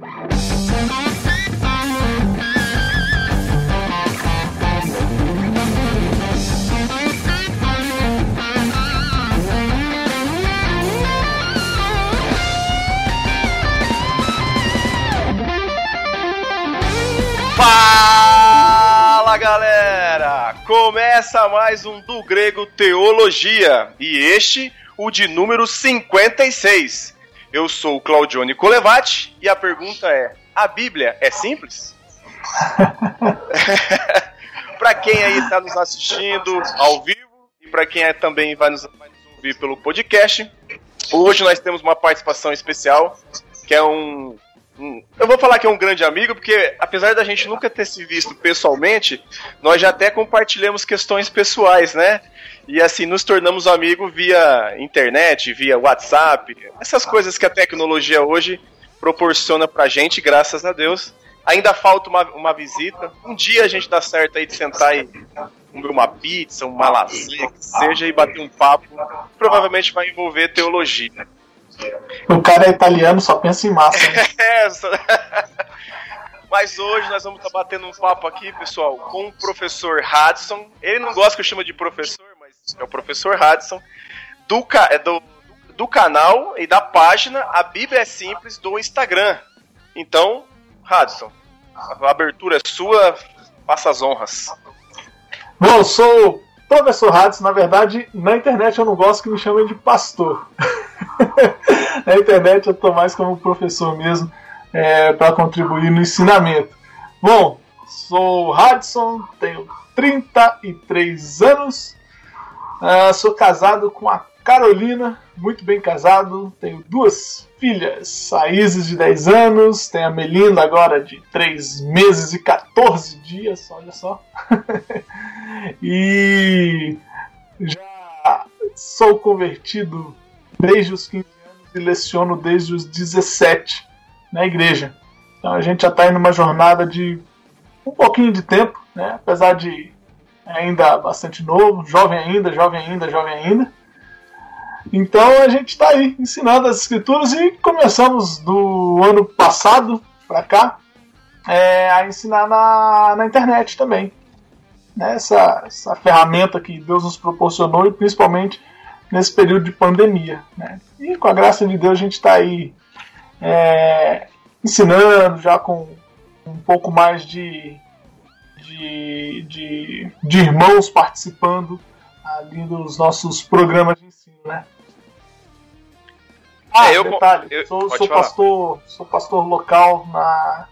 Fala galera! Começa mais um do Grego Teologia e este, o de número 56. Eu sou o Claudione Colevati e a pergunta é: a Bíblia é simples? para quem aí está nos assistindo ao vivo e para quem é, também vai nos, vai nos ouvir pelo podcast, hoje nós temos uma participação especial que é um eu vou falar que é um grande amigo, porque apesar da gente nunca ter se visto pessoalmente, nós já até compartilhamos questões pessoais, né? E assim, nos tornamos amigos via internet, via WhatsApp, essas coisas que a tecnologia hoje proporciona pra gente, graças a Deus. Ainda falta uma, uma visita. Um dia a gente dá certo aí de sentar e comer uma pizza, uma lasanha, que seja, e bater um papo. Provavelmente vai envolver teologia. O cara é italiano, só pensa em massa. Né? É, Mas hoje nós vamos estar tá batendo um papo aqui, pessoal, com o professor Hudson. Ele não gosta que eu chame de professor, mas é o professor Hudson, do, é do, do canal e da página A Bíblia é Simples do Instagram. Então, Hudson, a abertura é sua, faça as honras. Bom, sou professor Hudson. Na verdade, na internet eu não gosto que me chamem de pastor. Na internet eu estou mais como professor mesmo é, para contribuir no ensinamento. Bom, sou Hudson, tenho 33 anos, uh, sou casado com a Carolina, muito bem casado, tenho duas filhas, a de 10 anos, tem a Melinda agora de 3 meses e 14 dias, olha só. e já sou convertido desde os 15 anos e leciono desde os 17 na igreja. Então a gente já está em uma jornada de um pouquinho de tempo, né? apesar de ainda bastante novo, jovem ainda, jovem ainda, jovem ainda. Então a gente está aí ensinando as escrituras e começamos do ano passado para cá é, a ensinar na, na internet também. Né? Essa, essa ferramenta que Deus nos proporcionou e principalmente nesse período de pandemia. Né? E com a graça de Deus a gente está aí é, ensinando já com um pouco mais de, de, de, de, irmãos participando ali dos nossos programas de ensino, né? Ah, é, eu, detalhe, eu, sou, sou pastor, sou pastor local na,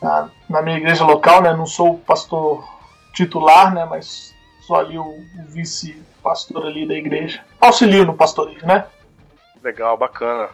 na, na, minha igreja local, né? Não sou pastor titular, né? Mas sou ali o, o vice pastor ali da igreja. Auxilio no pastoreio, né? Legal, bacana.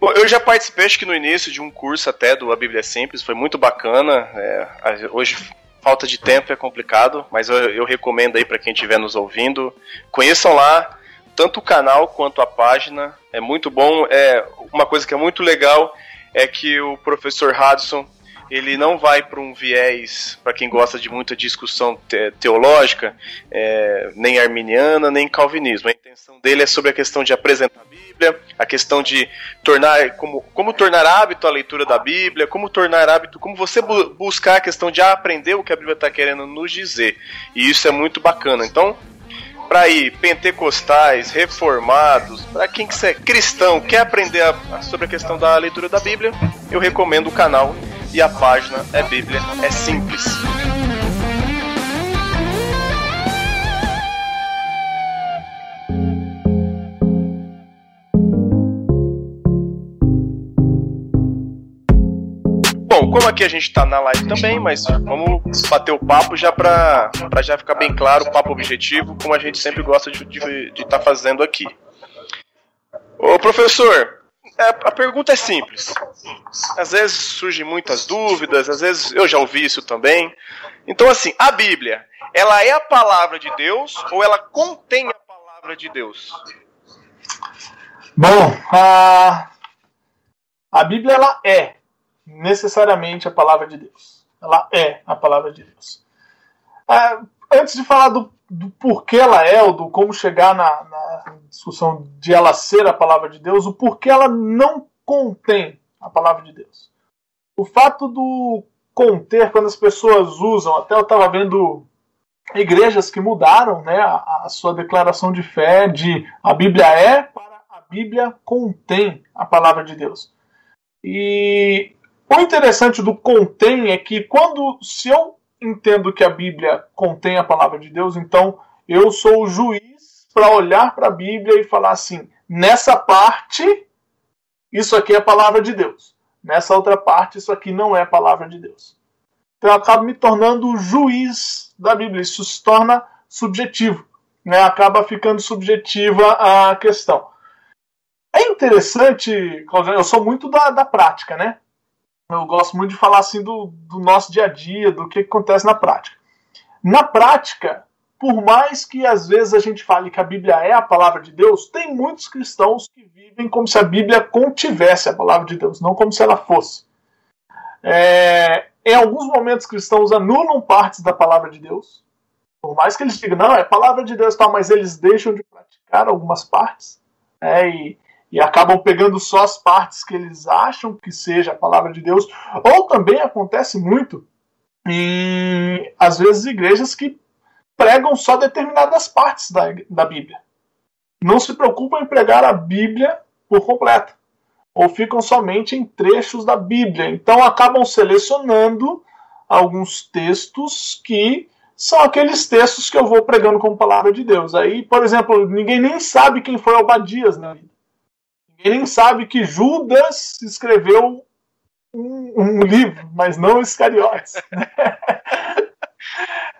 Bom, eu já participei, acho que no início, de um curso até do A Bíblia é Simples, foi muito bacana. É, hoje, falta de tempo é complicado, mas eu, eu recomendo aí para quem estiver nos ouvindo. Conheçam lá tanto o canal quanto a página. É muito bom. É uma coisa que é muito legal é que o professor Hudson ele não vai para um viés, para quem gosta de muita discussão te teológica, é, nem arminiana, nem calvinismo. A intenção dele é sobre a questão de apresentar a Bíblia, a questão de tornar, como, como tornar hábito a leitura da Bíblia, como tornar hábito, como você bu buscar a questão de aprender o que a Bíblia está querendo nos dizer. E isso é muito bacana. Então, para ir pentecostais, reformados, para quem que é cristão, quer aprender a, sobre a questão da leitura da Bíblia, eu recomendo o canal e a página é Bíblia é simples. Como aqui a gente está na live também, mas vamos bater o papo já para já ficar bem claro o papo objetivo, como a gente sempre gosta de estar de, de tá fazendo aqui. Ô professor, é, a pergunta é simples. Às vezes surgem muitas dúvidas, às vezes eu já ouvi isso também. Então, assim, a Bíblia, ela é a palavra de Deus ou ela contém a palavra de Deus? Bom, a, a Bíblia ela é necessariamente a palavra de Deus. Ela é a palavra de Deus. É, antes de falar do, do porquê ela é, ou do como chegar na, na discussão de ela ser a palavra de Deus, o porquê ela não contém a palavra de Deus. O fato do conter, quando as pessoas usam, até eu estava vendo igrejas que mudaram né, a, a, sua declaração de fé de a Bíblia é para a Bíblia contém a palavra de Deus. E o interessante do contém é que quando se eu entendo que a Bíblia contém a palavra de Deus, então eu sou o juiz para olhar para a Bíblia e falar assim: nessa parte, isso aqui é a palavra de Deus. Nessa outra parte, isso aqui não é a palavra de Deus. Então eu acabo me tornando o juiz da Bíblia. Isso se torna subjetivo. Né? Acaba ficando subjetiva a questão. É interessante, eu sou muito da, da prática, né? Eu gosto muito de falar assim do, do nosso dia a dia, do que, acontece na prática. Na prática, por mais que às vezes a gente fale que a Bíblia é a palavra de Deus, tem muitos cristãos que vivem como se a Bíblia contivesse a palavra de Deus, não como se ela fosse. É, em alguns momentos, cristãos anulam partes da palavra de Deus, por mais que eles digam, não, é palavra de Deus, tal, mas eles deixam de praticar algumas partes é, e, e acabam pegando só as partes que eles acham que seja a palavra de Deus. Ou também acontece muito em, às vezes, igrejas que pregam só determinadas partes da, da Bíblia. Não se preocupam em pregar a Bíblia por completo. Ou ficam somente em trechos da Bíblia. Então acabam selecionando alguns textos que são aqueles textos que eu vou pregando como palavra de Deus. Aí, por exemplo, ninguém nem sabe quem foi Obadias na vida. Nem sabe que Judas escreveu um, um livro, mas não Iscariotes.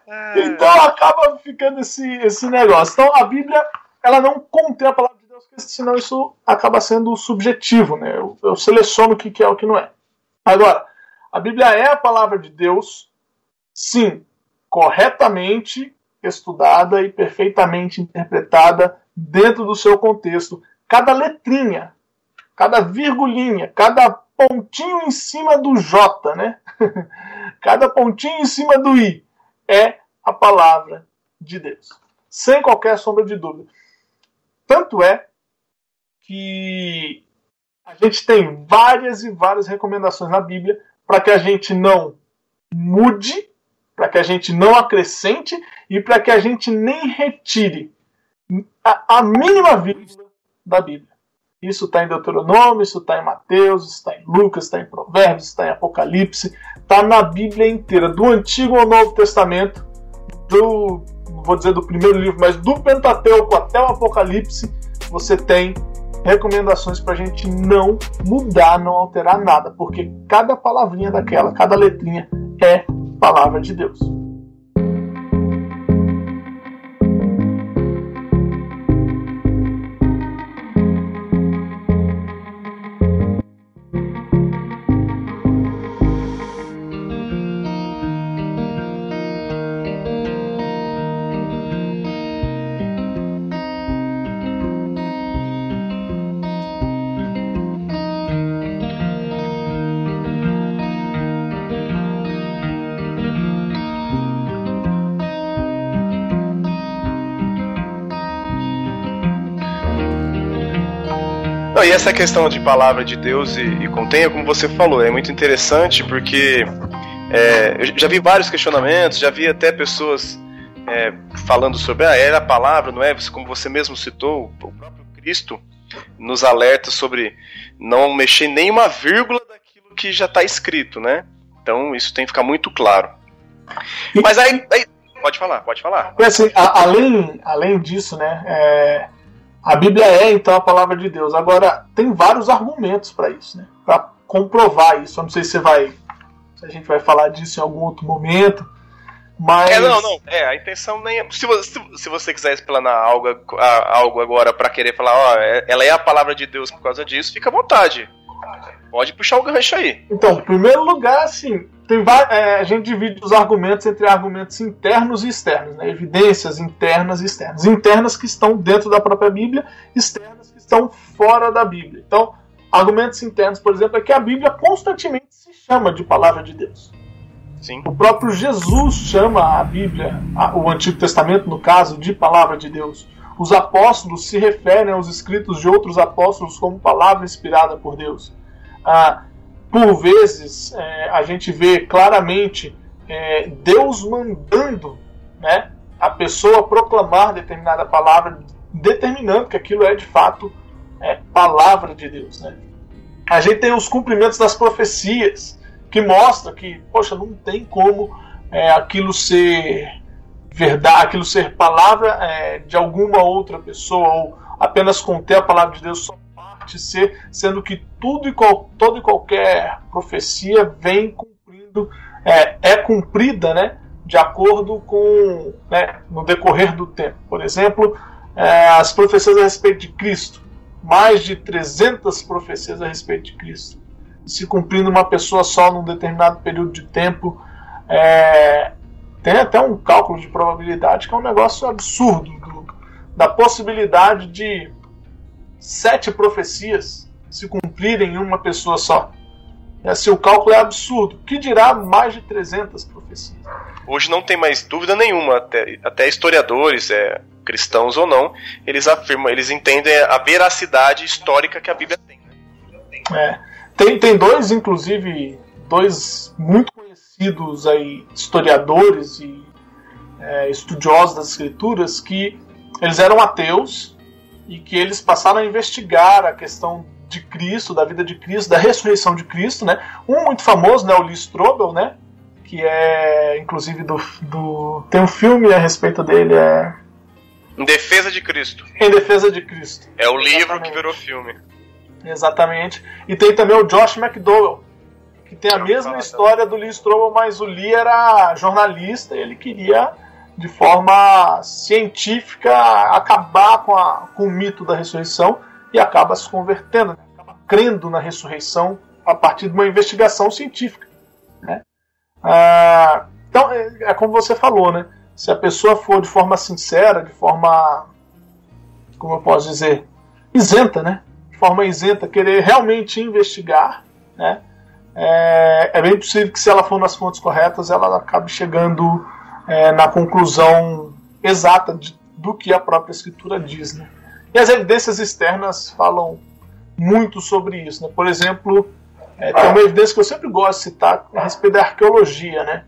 É. Então acaba ficando esse, esse negócio. Então a Bíblia ela não contém a palavra de Deus, porque senão isso acaba sendo subjetivo, né? Eu, eu seleciono o que, que é o que não é. Agora, a Bíblia é a palavra de Deus, sim, corretamente estudada e perfeitamente interpretada dentro do seu contexto. Cada letrinha, cada virgulinha, cada pontinho em cima do J, né? cada pontinho em cima do I é a palavra de Deus. Sem qualquer sombra de dúvida. Tanto é que a gente tem várias e várias recomendações na Bíblia para que a gente não mude, para que a gente não acrescente e para que a gente nem retire a, a mínima vírgula da Bíblia. Isso está em Deuteronômio, isso está em Mateus, isso está em Lucas, está em Provérbios, está em Apocalipse, está na Bíblia inteira, do Antigo ao Novo Testamento, do, vou dizer do primeiro livro, mas do Pentateuco até o Apocalipse, você tem recomendações para a gente não mudar, não alterar nada, porque cada palavrinha daquela, cada letrinha é palavra de Deus. Essa questão de palavra de Deus e, e contenha, como você falou, é muito interessante porque é, eu já vi vários questionamentos, já vi até pessoas é, falando sobre ah, era a palavra, não é? Como você mesmo citou, o próprio Cristo nos alerta sobre não mexer nenhuma vírgula daquilo que já está escrito, né? Então isso tem que ficar muito claro. Mas aí, aí pode falar, pode falar. Assim, a, além, além disso, né? É, a Bíblia é então a palavra de Deus. Agora, tem vários argumentos para isso, né? Para comprovar isso. Eu não sei se você vai. Se a gente vai falar disso em algum outro momento. Mas. É, não, não. É, a intenção nem é. Se você, se você quiser explanar algo, algo agora para querer falar, ó, é, ela é a palavra de Deus por causa disso, fica à vontade. Pode puxar o gancho aí. Então, em primeiro lugar, assim, tem, é, a gente divide os argumentos entre argumentos internos e externos, né? evidências internas e externas. Internas que estão dentro da própria Bíblia, externas que estão fora da Bíblia. Então, argumentos internos, por exemplo, é que a Bíblia constantemente se chama de palavra de Deus. Sim. O próprio Jesus chama a Bíblia, o Antigo Testamento, no caso, de palavra de Deus. Os apóstolos se referem aos escritos de outros apóstolos como palavra inspirada por Deus. Ah, por vezes é, a gente vê claramente é, Deus mandando né, a pessoa proclamar determinada palavra, determinando que aquilo é de fato é, palavra de Deus. Né? A gente tem os cumprimentos das profecias, que mostra que, poxa, não tem como é, aquilo ser verdade, aquilo ser palavra é, de alguma outra pessoa, ou apenas conter a palavra de Deus só sendo que tudo e qual, toda e qualquer profecia vem cumprindo, é, é cumprida, né, de acordo com, né, no decorrer do tempo. Por exemplo, é, as profecias a respeito de Cristo, mais de 300 profecias a respeito de Cristo, se cumprindo uma pessoa só num determinado período de tempo, é, tem até um cálculo de probabilidade que é um negócio absurdo do, da possibilidade de sete profecias se cumprirem em uma pessoa só. Esse o cálculo é absurdo. Que dirá mais de 300 profecias? Hoje não tem mais dúvida nenhuma, até, até historiadores, é, cristãos ou não, eles afirmam, eles entendem a veracidade histórica que a Bíblia tem. Né? É. Tem, tem dois, inclusive, dois muito conhecidos aí, historiadores e é, estudiosos das escrituras que eles eram ateus e que eles passaram a investigar a questão de Cristo, da vida de Cristo, da ressurreição de Cristo, né? Um muito famoso, né, o Lee Strobel, né? Que é, inclusive, do, do tem um filme a respeito dele, é Em Defesa de Cristo. Em Defesa de Cristo. É o livro Exatamente. que virou filme. Exatamente. E tem também o Josh McDowell, que tem a mesma história do Lee Strobel, mas o Lee era jornalista e ele queria de forma científica acabar com, a, com o mito da ressurreição e acaba se convertendo, né? acaba crendo na ressurreição a partir de uma investigação científica. Né? Ah, então, é, é, como você falou, né? se a pessoa for de forma sincera, de forma, como eu posso dizer, isenta, né? de forma isenta, querer realmente investigar, né? é, é bem possível que se ela for nas fontes corretas, ela acabe chegando é, na conclusão exata de, do que a própria escritura diz. Né? E as evidências externas falam muito sobre isso. Né? Por exemplo, é, tem uma evidência que eu sempre gosto de citar a respeito da arqueologia. Né?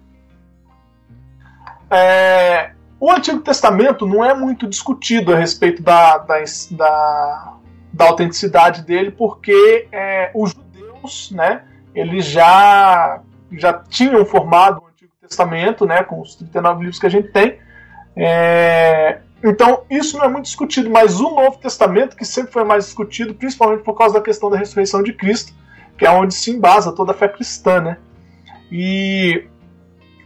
É, o Antigo Testamento não é muito discutido a respeito da, da, da, da autenticidade dele, porque é, os judeus né, eles já, já tinham formado Testamento, né, com os 39 livros que a gente tem. É, então, isso não é muito discutido, mas o Novo Testamento, que sempre foi mais discutido, principalmente por causa da questão da ressurreição de Cristo, que é onde se embasa toda a fé cristã. Né? E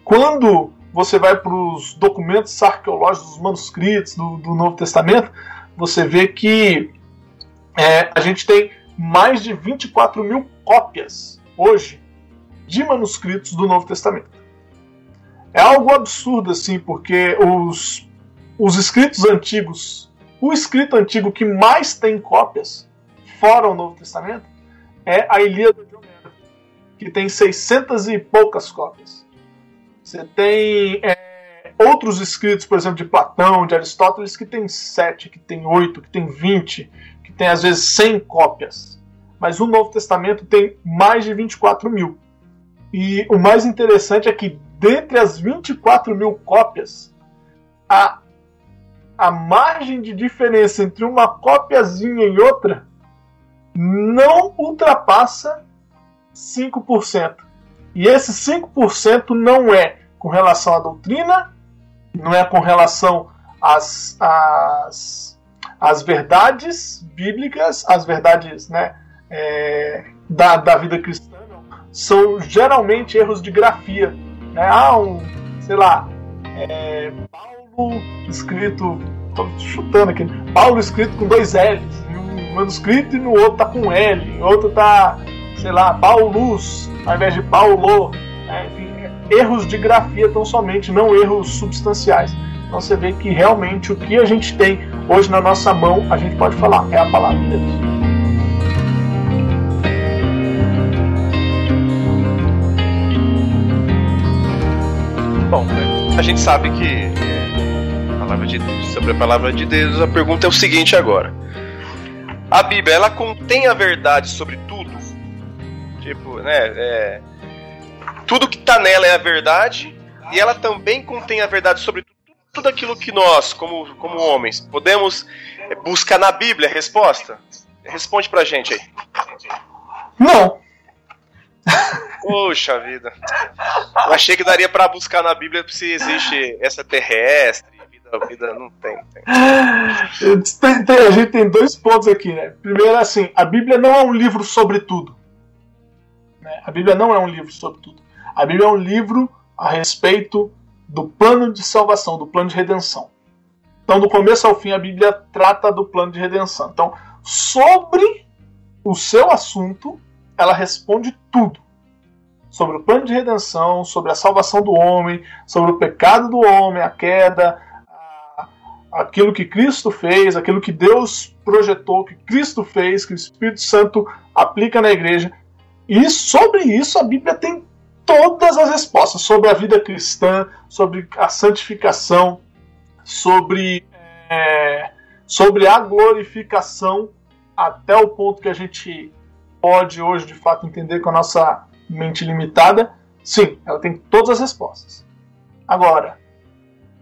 quando você vai para os documentos arqueológicos, os manuscritos do, do, Novo Testamento, você vê que é, a gente tem mais de 24 mil cópias hoje de manuscritos do Novo Testamento. É algo absurdo, assim, porque os, os escritos antigos, o escrito antigo que mais tem cópias, fora o Novo Testamento, é a Ilíada de Homero, que tem 600 e poucas cópias. Você tem é, outros escritos, por exemplo, de Platão, de Aristóteles, que tem 7, que tem 8, que tem 20, que tem às vezes 100 cópias. Mas o Novo Testamento tem mais de 24 mil. E o mais interessante é que dentre as 24 mil cópias, a, a margem de diferença entre uma cópiazinha e outra não ultrapassa 5%. E esse 5% não é com relação à doutrina, não é com relação às, às, às verdades bíblicas, às verdades né, é, da, da vida cristã, são geralmente erros de grafia né? Ah, um, sei lá, é, Paulo escrito, tô chutando aqui, Paulo escrito com dois L's, um manuscrito e no outro tá com L, o outro tá, sei lá, Paulus, ao invés de Paulo, né? enfim, erros de grafia tão somente, não erros substanciais. Então você vê que realmente o que a gente tem hoje na nossa mão, a gente pode falar, é a palavra de Deus. Bom, a gente sabe que a palavra de, sobre a palavra de Deus, a pergunta é o seguinte agora. A Bíblia, ela contém a verdade sobre tudo? Tipo, né? É, tudo que tá nela é a verdade e ela também contém a verdade sobre tudo, tudo aquilo que nós, como, como homens, podemos buscar na Bíblia a resposta? Responde pra gente aí. Não. Poxa vida. Eu achei que daria para buscar na Bíblia se existe essa terrestre, vida, vida não tem. tem. A gente tem dois pontos aqui, né? Primeiro, assim, a Bíblia não é um livro sobre tudo. Né? A Bíblia não é um livro sobre tudo. A Bíblia é um livro a respeito do plano de salvação, do plano de redenção. Então, do começo ao fim, a Bíblia trata do plano de redenção. Então, sobre o seu assunto, ela responde tudo. Sobre o plano de redenção, sobre a salvação do homem, sobre o pecado do homem, a queda, aquilo que Cristo fez, aquilo que Deus projetou, que Cristo fez, que o Espírito Santo aplica na igreja. E sobre isso a Bíblia tem todas as respostas sobre a vida cristã, sobre a santificação, sobre, é, sobre a glorificação, até o ponto que a gente pode hoje de fato entender com a nossa mente limitada. Sim, ela tem todas as respostas. Agora,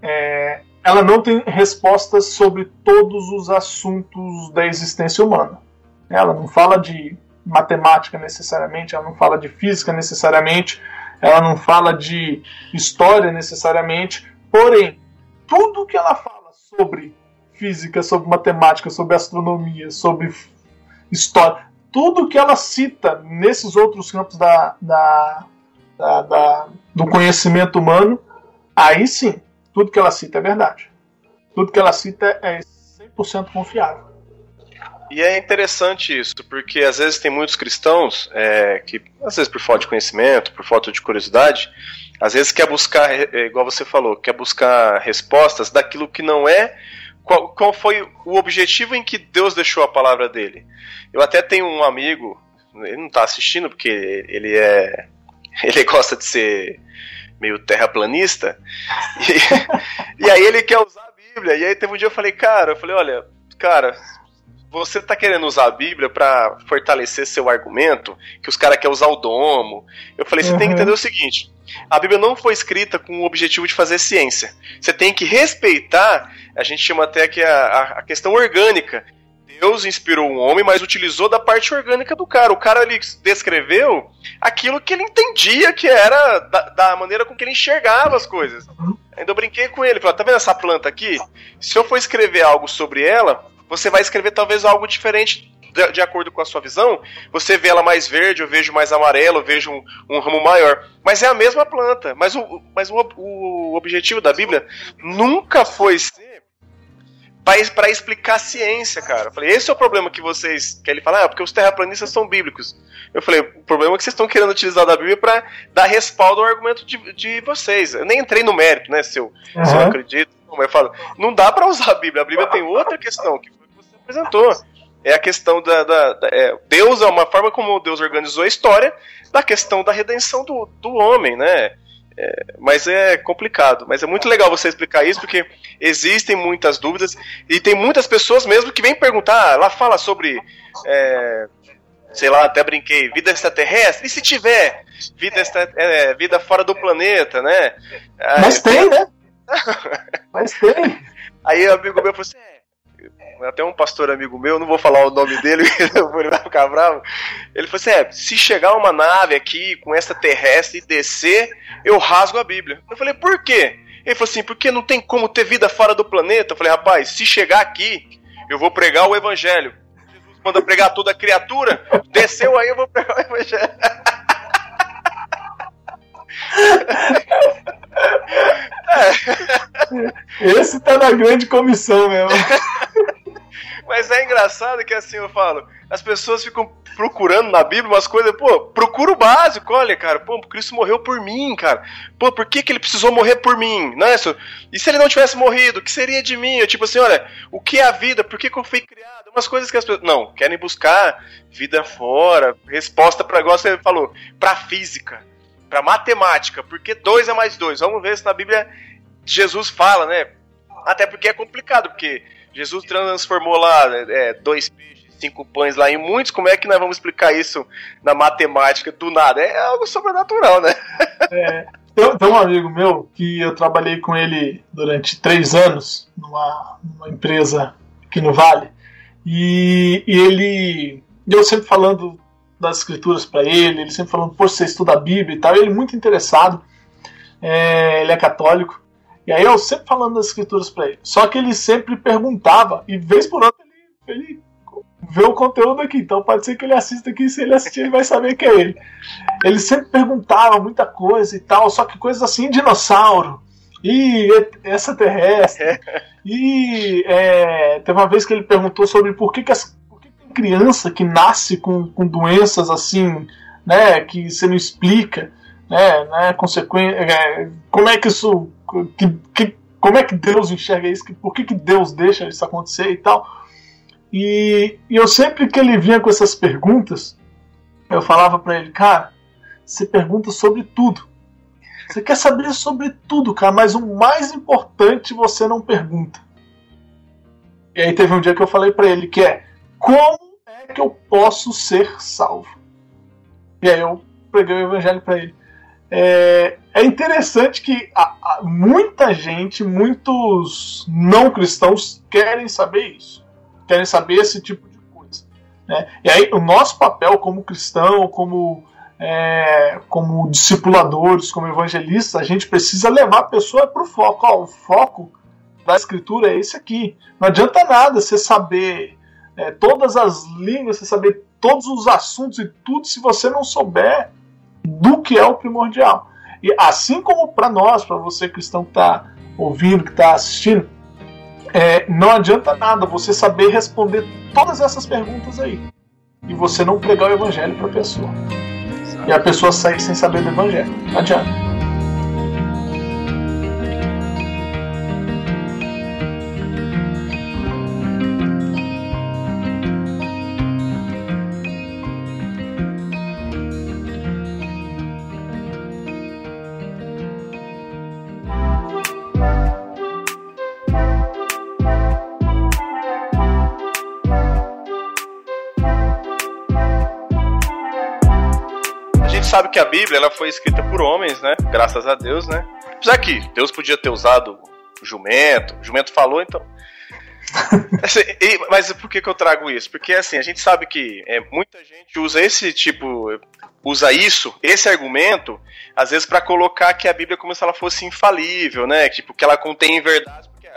é, ela não tem respostas sobre todos os assuntos da existência humana. Ela não fala de matemática necessariamente, ela não fala de física necessariamente, ela não fala de história necessariamente, porém, tudo que ela fala sobre física, sobre matemática, sobre astronomia, sobre história, tudo que ela cita nesses outros campos da, da, da, da do conhecimento humano, aí sim, tudo que ela cita é verdade. Tudo que ela cita é 100% confiável. E é interessante isso, porque às vezes tem muitos cristãos é, que, às vezes por falta de conhecimento, por falta de curiosidade, às vezes quer buscar, é, igual você falou, quer buscar respostas daquilo que não é. Qual, qual foi o objetivo em que Deus deixou a palavra dele? Eu até tenho um amigo, ele não está assistindo porque ele é. Ele gosta de ser meio terraplanista, e, e aí ele quer usar a Bíblia. E aí teve um dia eu falei, cara, eu falei, olha, cara, você tá querendo usar a Bíblia para fortalecer seu argumento, que os caras querem usar o domo. Eu falei, você uhum. tem que uhum. entender o seguinte: a Bíblia não foi escrita com o objetivo de fazer ciência. Você tem que respeitar, a gente chama até aqui a, a questão orgânica. Deus inspirou um homem, mas utilizou da parte orgânica do cara. O cara ele descreveu aquilo que ele entendia que era da, da maneira com que ele enxergava as coisas. Ainda eu brinquei com ele, falei, tá vendo essa planta aqui? Se eu for escrever algo sobre ela, você vai escrever talvez algo diferente de, de, acordo com a sua visão. Você vê ela mais verde, eu vejo mais amarelo, eu vejo um, um ramo maior. Mas é a mesma planta. Mas o, mas o, o objetivo da Bíblia nunca foi ser para explicar a ciência, cara. Eu falei, esse é o problema que vocês. Que ele fala, ah, porque os terraplanistas são bíblicos. Eu falei, o problema é que vocês estão querendo utilizar da Bíblia para dar respaldo ao argumento de, de vocês. Eu nem entrei no mérito, né, se eu, uhum. se eu acredito. Mas eu falo, não dá para usar a Bíblia. A Bíblia tem outra questão, que apresentou. É a questão da. da, da é, Deus é uma forma como Deus organizou a história da questão da redenção do, do homem, né? É, mas é complicado. Mas é muito legal você explicar isso, porque existem muitas dúvidas e tem muitas pessoas mesmo que vêm perguntar. Lá fala sobre. É, sei lá, até brinquei, vida extraterrestre. E se tiver vida, extra, é, vida fora do planeta, né? Mas tem, né? Mas tem. Aí o amigo meu falou assim: é, até um pastor amigo meu, não vou falar o nome dele, ele vai ficar bravo. Ele falou assim: é, se chegar uma nave aqui com essa terrestre e descer, eu rasgo a Bíblia. Eu falei, por quê? Ele falou assim, porque não tem como ter vida fora do planeta. Eu falei, rapaz, se chegar aqui, eu vou pregar o evangelho. Jesus manda pregar toda criatura, desceu aí, eu vou pregar o evangelho. Esse tá na grande comissão mesmo. Mas é engraçado que assim eu falo, as pessoas ficam procurando na Bíblia umas coisas, pô, procura o básico, olha, cara, pô, Cristo morreu por mim, cara. Pô, por que, que ele precisou morrer por mim? É isso? E se ele não tivesse morrido, o que seria de mim? Eu, tipo assim, olha, o que é a vida? Por que, que eu fui criado? Umas coisas que as pessoas. Não, querem buscar vida fora, resposta para igual você falou, pra física, pra matemática, porque dois é mais dois. Vamos ver se na Bíblia Jesus fala, né? Até porque é complicado, porque Jesus transformou lá é, dois peixes cinco pães lá em muitos, como é que nós vamos explicar isso na matemática do nada? É algo sobrenatural, né? É. Tem, tem um amigo meu que eu trabalhei com ele durante três anos numa, numa empresa aqui no Vale. E, e ele. Eu sempre falando das escrituras para ele, ele sempre falando, poxa, você estuda a Bíblia e tal. Ele muito interessado. É, ele é católico. E aí eu sempre falando das escrituras para ele. Só que ele sempre perguntava, e vez por outra ele, ele vê o conteúdo aqui. Então pode ser que ele assista aqui, se ele assistir, ele vai saber que é ele. Ele sempre perguntava muita coisa e tal, só que coisas assim, dinossauro. E extraterrestre. E é, teve uma vez que ele perguntou sobre por que, que, as, criança que nasce com, com doenças assim, né, que você não explica, né, né consequência, é, como é que isso, que, que, como é que Deus enxerga isso, por que, que Deus deixa isso acontecer e tal. E, e eu sempre que ele vinha com essas perguntas, eu falava para ele, cara, você pergunta sobre tudo. Você quer saber sobre tudo, cara, mas o mais importante você não pergunta. E aí teve um dia que eu falei para ele que é como que eu posso ser salvo? E aí eu preguei o evangelho para ele. É, é, interessante que a, a, muita gente, muitos não cristãos querem saber isso querem saber esse tipo de coisa. Né? E aí o nosso papel como cristão, como, é, como discipuladores, como evangelistas, a gente precisa levar a pessoa para o foco. Ó, o foco da escritura é esse aqui. Não adianta nada você saber é, todas as línguas, você saber todos os assuntos e tudo se você não souber do que é o primordial. E assim como para nós, para você cristão que está ouvindo, que está assistindo, é, não adianta nada você saber responder todas essas perguntas aí e você não pregar o evangelho para a pessoa. E a pessoa sair sem saber do evangelho. Não adianta. Que a Bíblia ela foi escrita por homens, né? Graças a Deus, né? Apesar que Deus podia ter usado o jumento, o jumento falou, então. assim, e, mas por que, que eu trago isso? Porque assim, a gente sabe que é, muita gente usa esse tipo, usa isso, esse argumento, às vezes para colocar que a Bíblia é como se ela fosse infalível, né? Tipo, que ela contém verdades, porque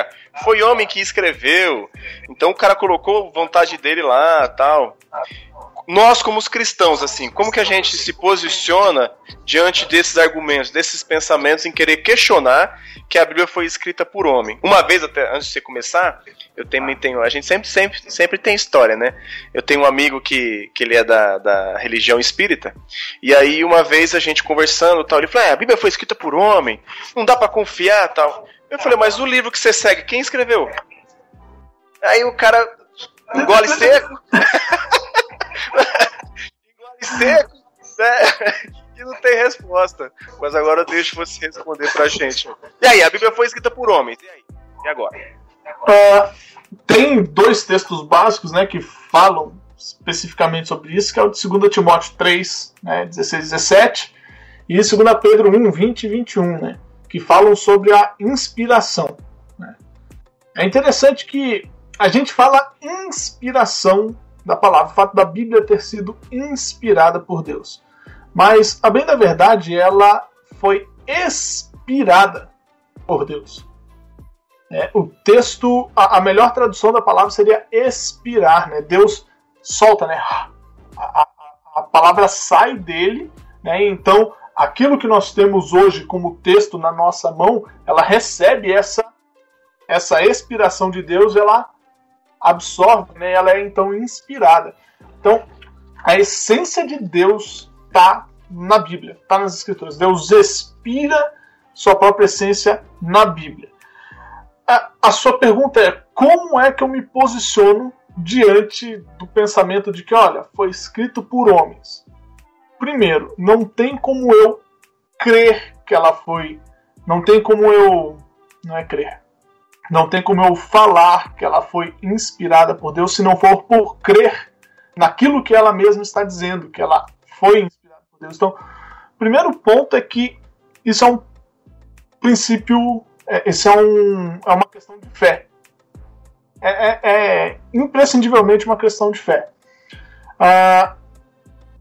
foi homem que escreveu, então o cara colocou vontade dele lá, tal nós como os cristãos, assim, como que a gente se posiciona diante desses argumentos, desses pensamentos em querer questionar que a Bíblia foi escrita por homem? Uma vez, até antes de você começar, eu também tenho, a gente sempre, sempre, sempre tem história, né? Eu tenho um amigo que, que ele é da, da religião espírita, e aí uma vez a gente conversando, tal, ele falou: ah, a Bíblia foi escrita por homem, não dá para confiar, tal. Eu falei: mas o livro que você segue, quem escreveu? Aí o cara engole seco. resposta. Mas agora eu deixo você responder pra gente. E aí, a Bíblia foi escrita por homens. E aí? E agora? Uh, tem dois textos básicos, né, que falam especificamente sobre isso, que é o de 2 Timóteo 3, né, 16 e 17, e 2 Pedro 1, 20 e 21, né, que falam sobre a inspiração. Né. É interessante que a gente fala inspiração da palavra, o fato da Bíblia ter sido inspirada por Deus. Mas, a bem da verdade, ela foi expirada por Deus. É, o texto, a, a, melhor tradução da palavra seria expirar, né? Deus solta, né? A, a, a palavra sai dele, né? Então, aquilo que nós temos hoje como texto na nossa mão, ela recebe essa essa expiração de Deus, ela absorve, né, ela é então inspirada. Então, a essência de Deus está na Bíblia, está nas Escrituras. Deus expira sua própria essência na Bíblia. A, sua pergunta é: como é que eu me posiciono diante do pensamento de que, olha, foi escrito por homens? Primeiro, não tem como eu crer que ela foi. Não tem como eu. Não é crer. Não tem como eu falar que ela foi inspirada por Deus se não for por crer naquilo que ela mesma está dizendo, que ela foi inspirada Deus. Então, o primeiro ponto é que isso é um princípio, é, isso é, um, é uma questão de fé. É, é, é imprescindivelmente uma questão de fé. Ah,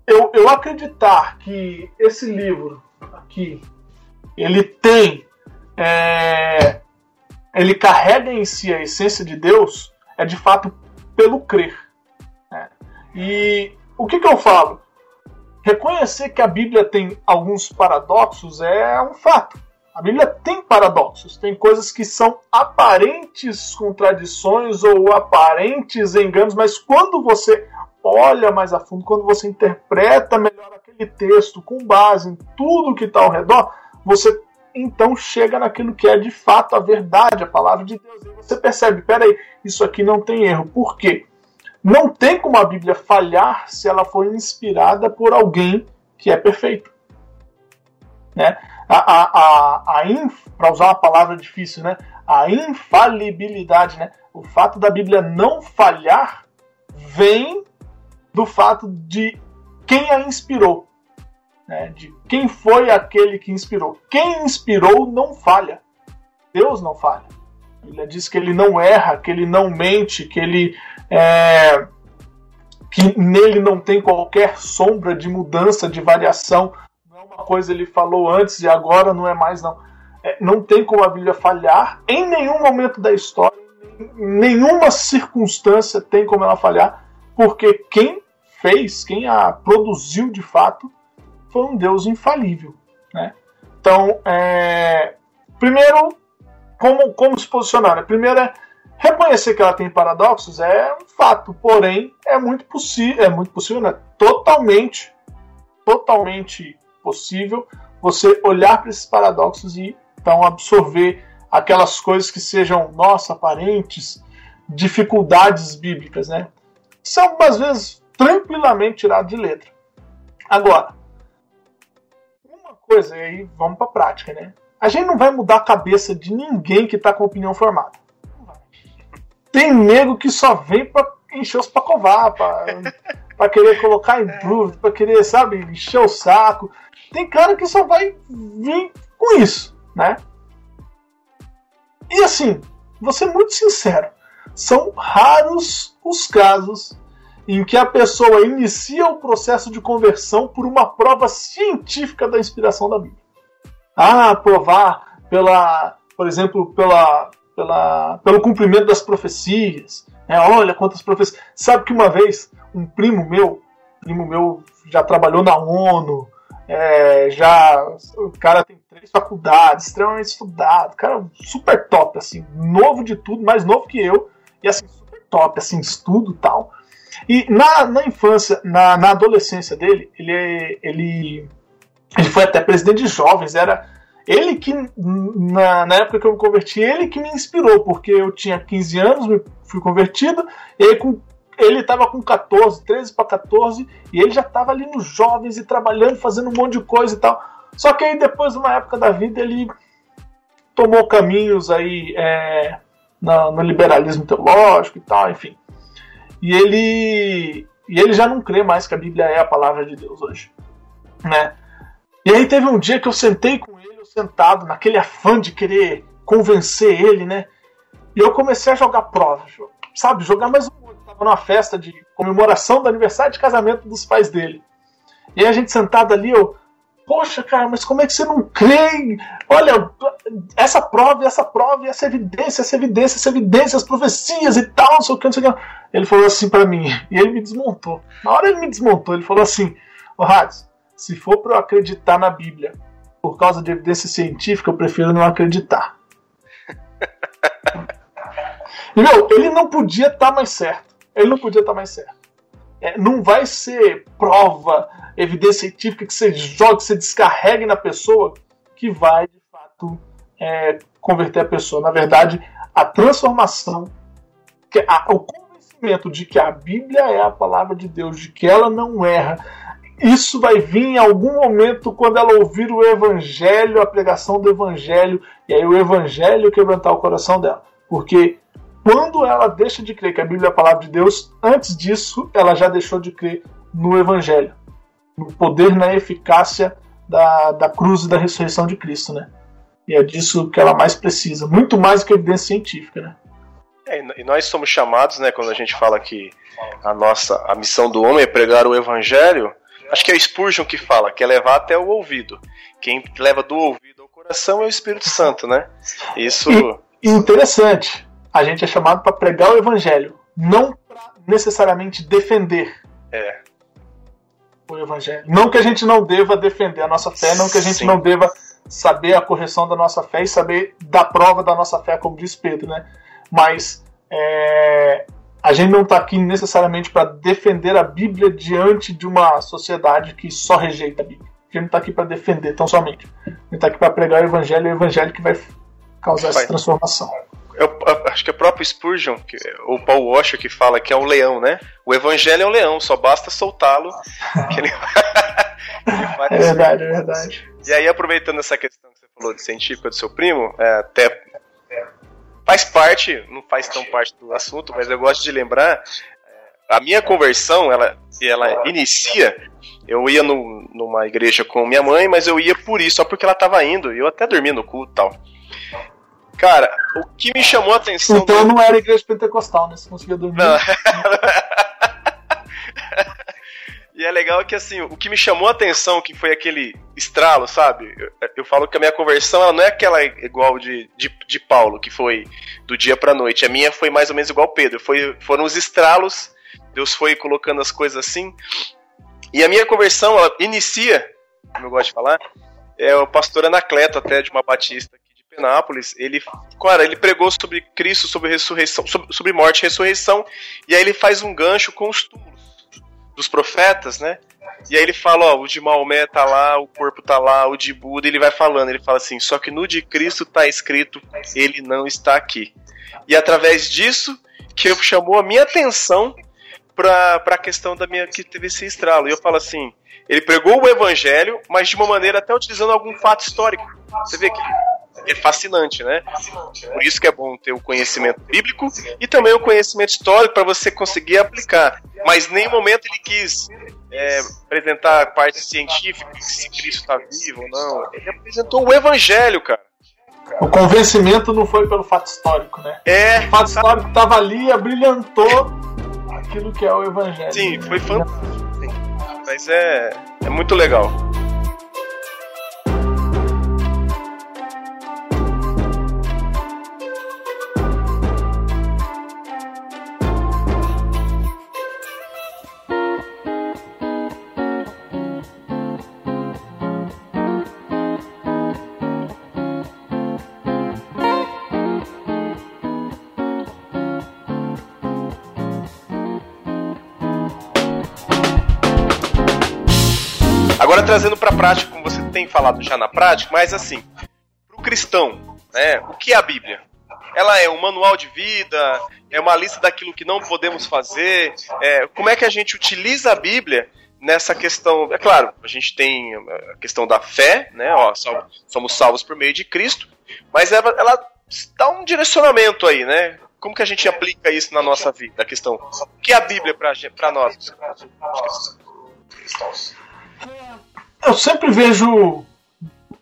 eu, eu acreditar que esse livro aqui ele tem é, ele carrega em si a essência de Deus é de fato pelo crer. Né? E o que, que eu falo? Reconhecer que a Bíblia tem alguns paradoxos é um fato. A Bíblia tem paradoxos, tem coisas que são aparentes contradições ou aparentes enganos, mas quando você olha mais a fundo, quando você interpreta melhor aquele texto com base em tudo que está ao redor, você então chega naquilo que é de fato a verdade, a palavra de Deus. E você percebe, peraí, isso aqui não tem erro. Por quê? Não tem como a Bíblia falhar se ela for inspirada por alguém que é perfeito. Né? A, a, a, a Para usar uma palavra difícil, né? a infalibilidade, né? o fato da Bíblia não falhar vem do fato de quem a inspirou né, de quem foi aquele que inspirou. Quem inspirou não falha. Deus não falha. Ele diz que ele não erra, que ele não mente, que ele é, que nele não tem qualquer sombra de mudança, de variação. Não é uma coisa ele falou antes e agora não é mais não. É, não tem como a Bíblia falhar em nenhum momento da história, nenhuma circunstância tem como ela falhar, porque quem fez, quem a produziu de fato, foi um Deus infalível. Né? Então, é, primeiro, como, como se posicionar? Né? Primeiro é reconhecer que ela tem paradoxos é um fato, porém é muito possível, é muito possível, né? Totalmente, totalmente possível você olhar para esses paradoxos e então absorver aquelas coisas que sejam nossa aparentes dificuldades bíblicas, né? São às vezes tranquilamente tiradas de letra. Agora, coisa, e aí vamos pra prática, né? A gente não vai mudar a cabeça de ninguém que tá com opinião formada. Tem nego que só vem pra encher os pacovar, pra, pra querer colocar improve, pra querer, sabe, encher o saco. Tem cara que só vai vir com isso, né? E assim, vou ser muito sincero, são raros os casos em que a pessoa inicia o processo de conversão por uma prova científica da inspiração da Bíblia. Ah, provar pela, por exemplo, pela, pela, pelo cumprimento das profecias. É, olha quantas profecias. Sabe que uma vez um primo meu, primo meu já trabalhou na ONU, é, já o cara tem três faculdades, extremamente estudado, cara super top, assim, novo de tudo, mais novo que eu, e assim, super top, assim, estudo tal. E na, na infância, na, na adolescência dele, ele, ele, ele foi até presidente de jovens, era ele que, na, na época que eu me converti, ele que me inspirou, porque eu tinha 15 anos, fui convertido, e aí com, ele estava com 14, 13 para 14, e ele já estava ali nos jovens e trabalhando, fazendo um monte de coisa e tal. Só que aí depois, numa época da vida, ele tomou caminhos aí é, no, no liberalismo teológico e tal, enfim. E ele, e ele já não crê mais que a Bíblia é a palavra de Deus hoje. Né? E aí teve um dia que eu sentei com sentado, naquele afã de querer convencer ele, né? E eu comecei a jogar provas, sabe? Jogar mais um. Eu tava numa festa de comemoração do aniversário de casamento dos pais dele. E a gente sentado ali, eu, Poxa, cara, mas como é que você não crê? Olha, essa prova, essa prova, essa evidência, essa evidência, essa evidência, as profecias e tal, não sei o que, não sei o que. Ele falou assim para mim, e ele me desmontou. Na hora ele me desmontou, ele falou assim: Ô oh, se for para eu acreditar na Bíblia por causa de evidência científica, eu prefiro não acreditar. meu, ele não podia estar tá mais certo. Ele não podia estar tá mais certo. É, não vai ser prova, evidência científica que você joga, que você descarregue na pessoa, que vai de fato é, converter a pessoa. Na verdade, a transformação, que a, o conhecimento de que a Bíblia é a palavra de Deus, de que ela não erra, isso vai vir em algum momento quando ela ouvir o Evangelho, a pregação do Evangelho, e aí o Evangelho quebrantar o coração dela. Porque quando ela deixa de crer que a Bíblia é a palavra de Deus, antes disso ela já deixou de crer no Evangelho, no poder, na eficácia da, da cruz e da ressurreição de Cristo, né? E é disso que ela mais precisa, muito mais do que evidência científica, né? É, e nós somos chamados, né, quando a gente fala que a nossa a missão do homem é pregar o evangelho, acho que é Spurgeon que fala, que é levar até o ouvido. Quem leva do ouvido ao coração é o Espírito Santo, né? Isso. E, interessante, a gente é chamado para pregar o evangelho, não para necessariamente defender. É. O evangelho. Não que a gente não deva defender a nossa fé, não que a gente Sim. não deva saber a correção da nossa fé e saber da prova da nossa fé, como diz Pedro, né? Mas é, a gente não está aqui necessariamente para defender a Bíblia diante de uma sociedade que só rejeita a Bíblia. A gente não está aqui para defender tão somente. A gente está aqui para pregar o Evangelho e o Evangelho que vai causar essa transformação. Eu, eu, acho que é o próprio Spurgeon, que, o Paul Washer, que fala que é um leão, né? O Evangelho é um leão, só basta soltá-lo. ele... é verdade, é verdade. E aí, aproveitando essa questão que você falou de científica do seu primo, é, até faz parte, não faz tão parte do assunto, mas eu gosto de lembrar, é, a minha conversão, ela, ela inicia, eu ia no, numa igreja com minha mãe, mas eu ia por isso, só porque ela estava indo, eu até dormia no culto e tal. Cara, o que me chamou a atenção. Então não era igreja pentecostal, né? Você conseguia dormir. Não. E é legal que, assim, o que me chamou a atenção, que foi aquele estralo, sabe? Eu, eu falo que a minha conversão, ela não é aquela igual de, de, de Paulo, que foi do dia pra noite. A minha foi mais ou menos igual Pedro. Foi, foram os estralos, Deus foi colocando as coisas assim. E a minha conversão, ela inicia, como eu gosto de falar, é o pastor Anacleto, até de uma batista aqui de Penápolis. Ele, cara, ele pregou sobre Cristo, sobre ressurreição, sobre, sobre morte e ressurreição, e aí ele faz um gancho com os túmulos dos profetas, né? E aí ele fala, ó, o de Maomé tá lá, o corpo tá lá, o de Buda, ele vai falando, ele fala assim, só que no de Cristo tá escrito, ele não está aqui. E através disso, que chamou a minha atenção para a questão da minha que teve esse estralo. E eu falo assim, ele pregou o evangelho, mas de uma maneira até utilizando algum fato histórico. Você vê que é fascinante, né? Por isso que é bom ter o conhecimento bíblico e também o conhecimento histórico para você conseguir aplicar. Mas em nenhum momento ele quis é, apresentar a parte científica, se Cristo está vivo ou não. Ele apresentou o evangelho, cara. O convencimento não foi pelo fato histórico, né? É. O fato histórico estava ali, abrilhantou aquilo que é o evangelho. Sim, foi fantástico. Sim. Mas é, é muito legal. Agora trazendo para a prática, como você tem falado já na prática, mas assim, para o cristão, né, o que é a Bíblia? Ela é um manual de vida, é uma lista daquilo que não podemos fazer. É, como é que a gente utiliza a Bíblia nessa questão? É claro, a gente tem a questão da fé, né? Ó, somos salvos por meio de Cristo, mas ela, ela dá um direcionamento aí, né? Como que a gente aplica isso na nossa vida? A questão, o que é a Bíblia para nós? Eu sempre vejo.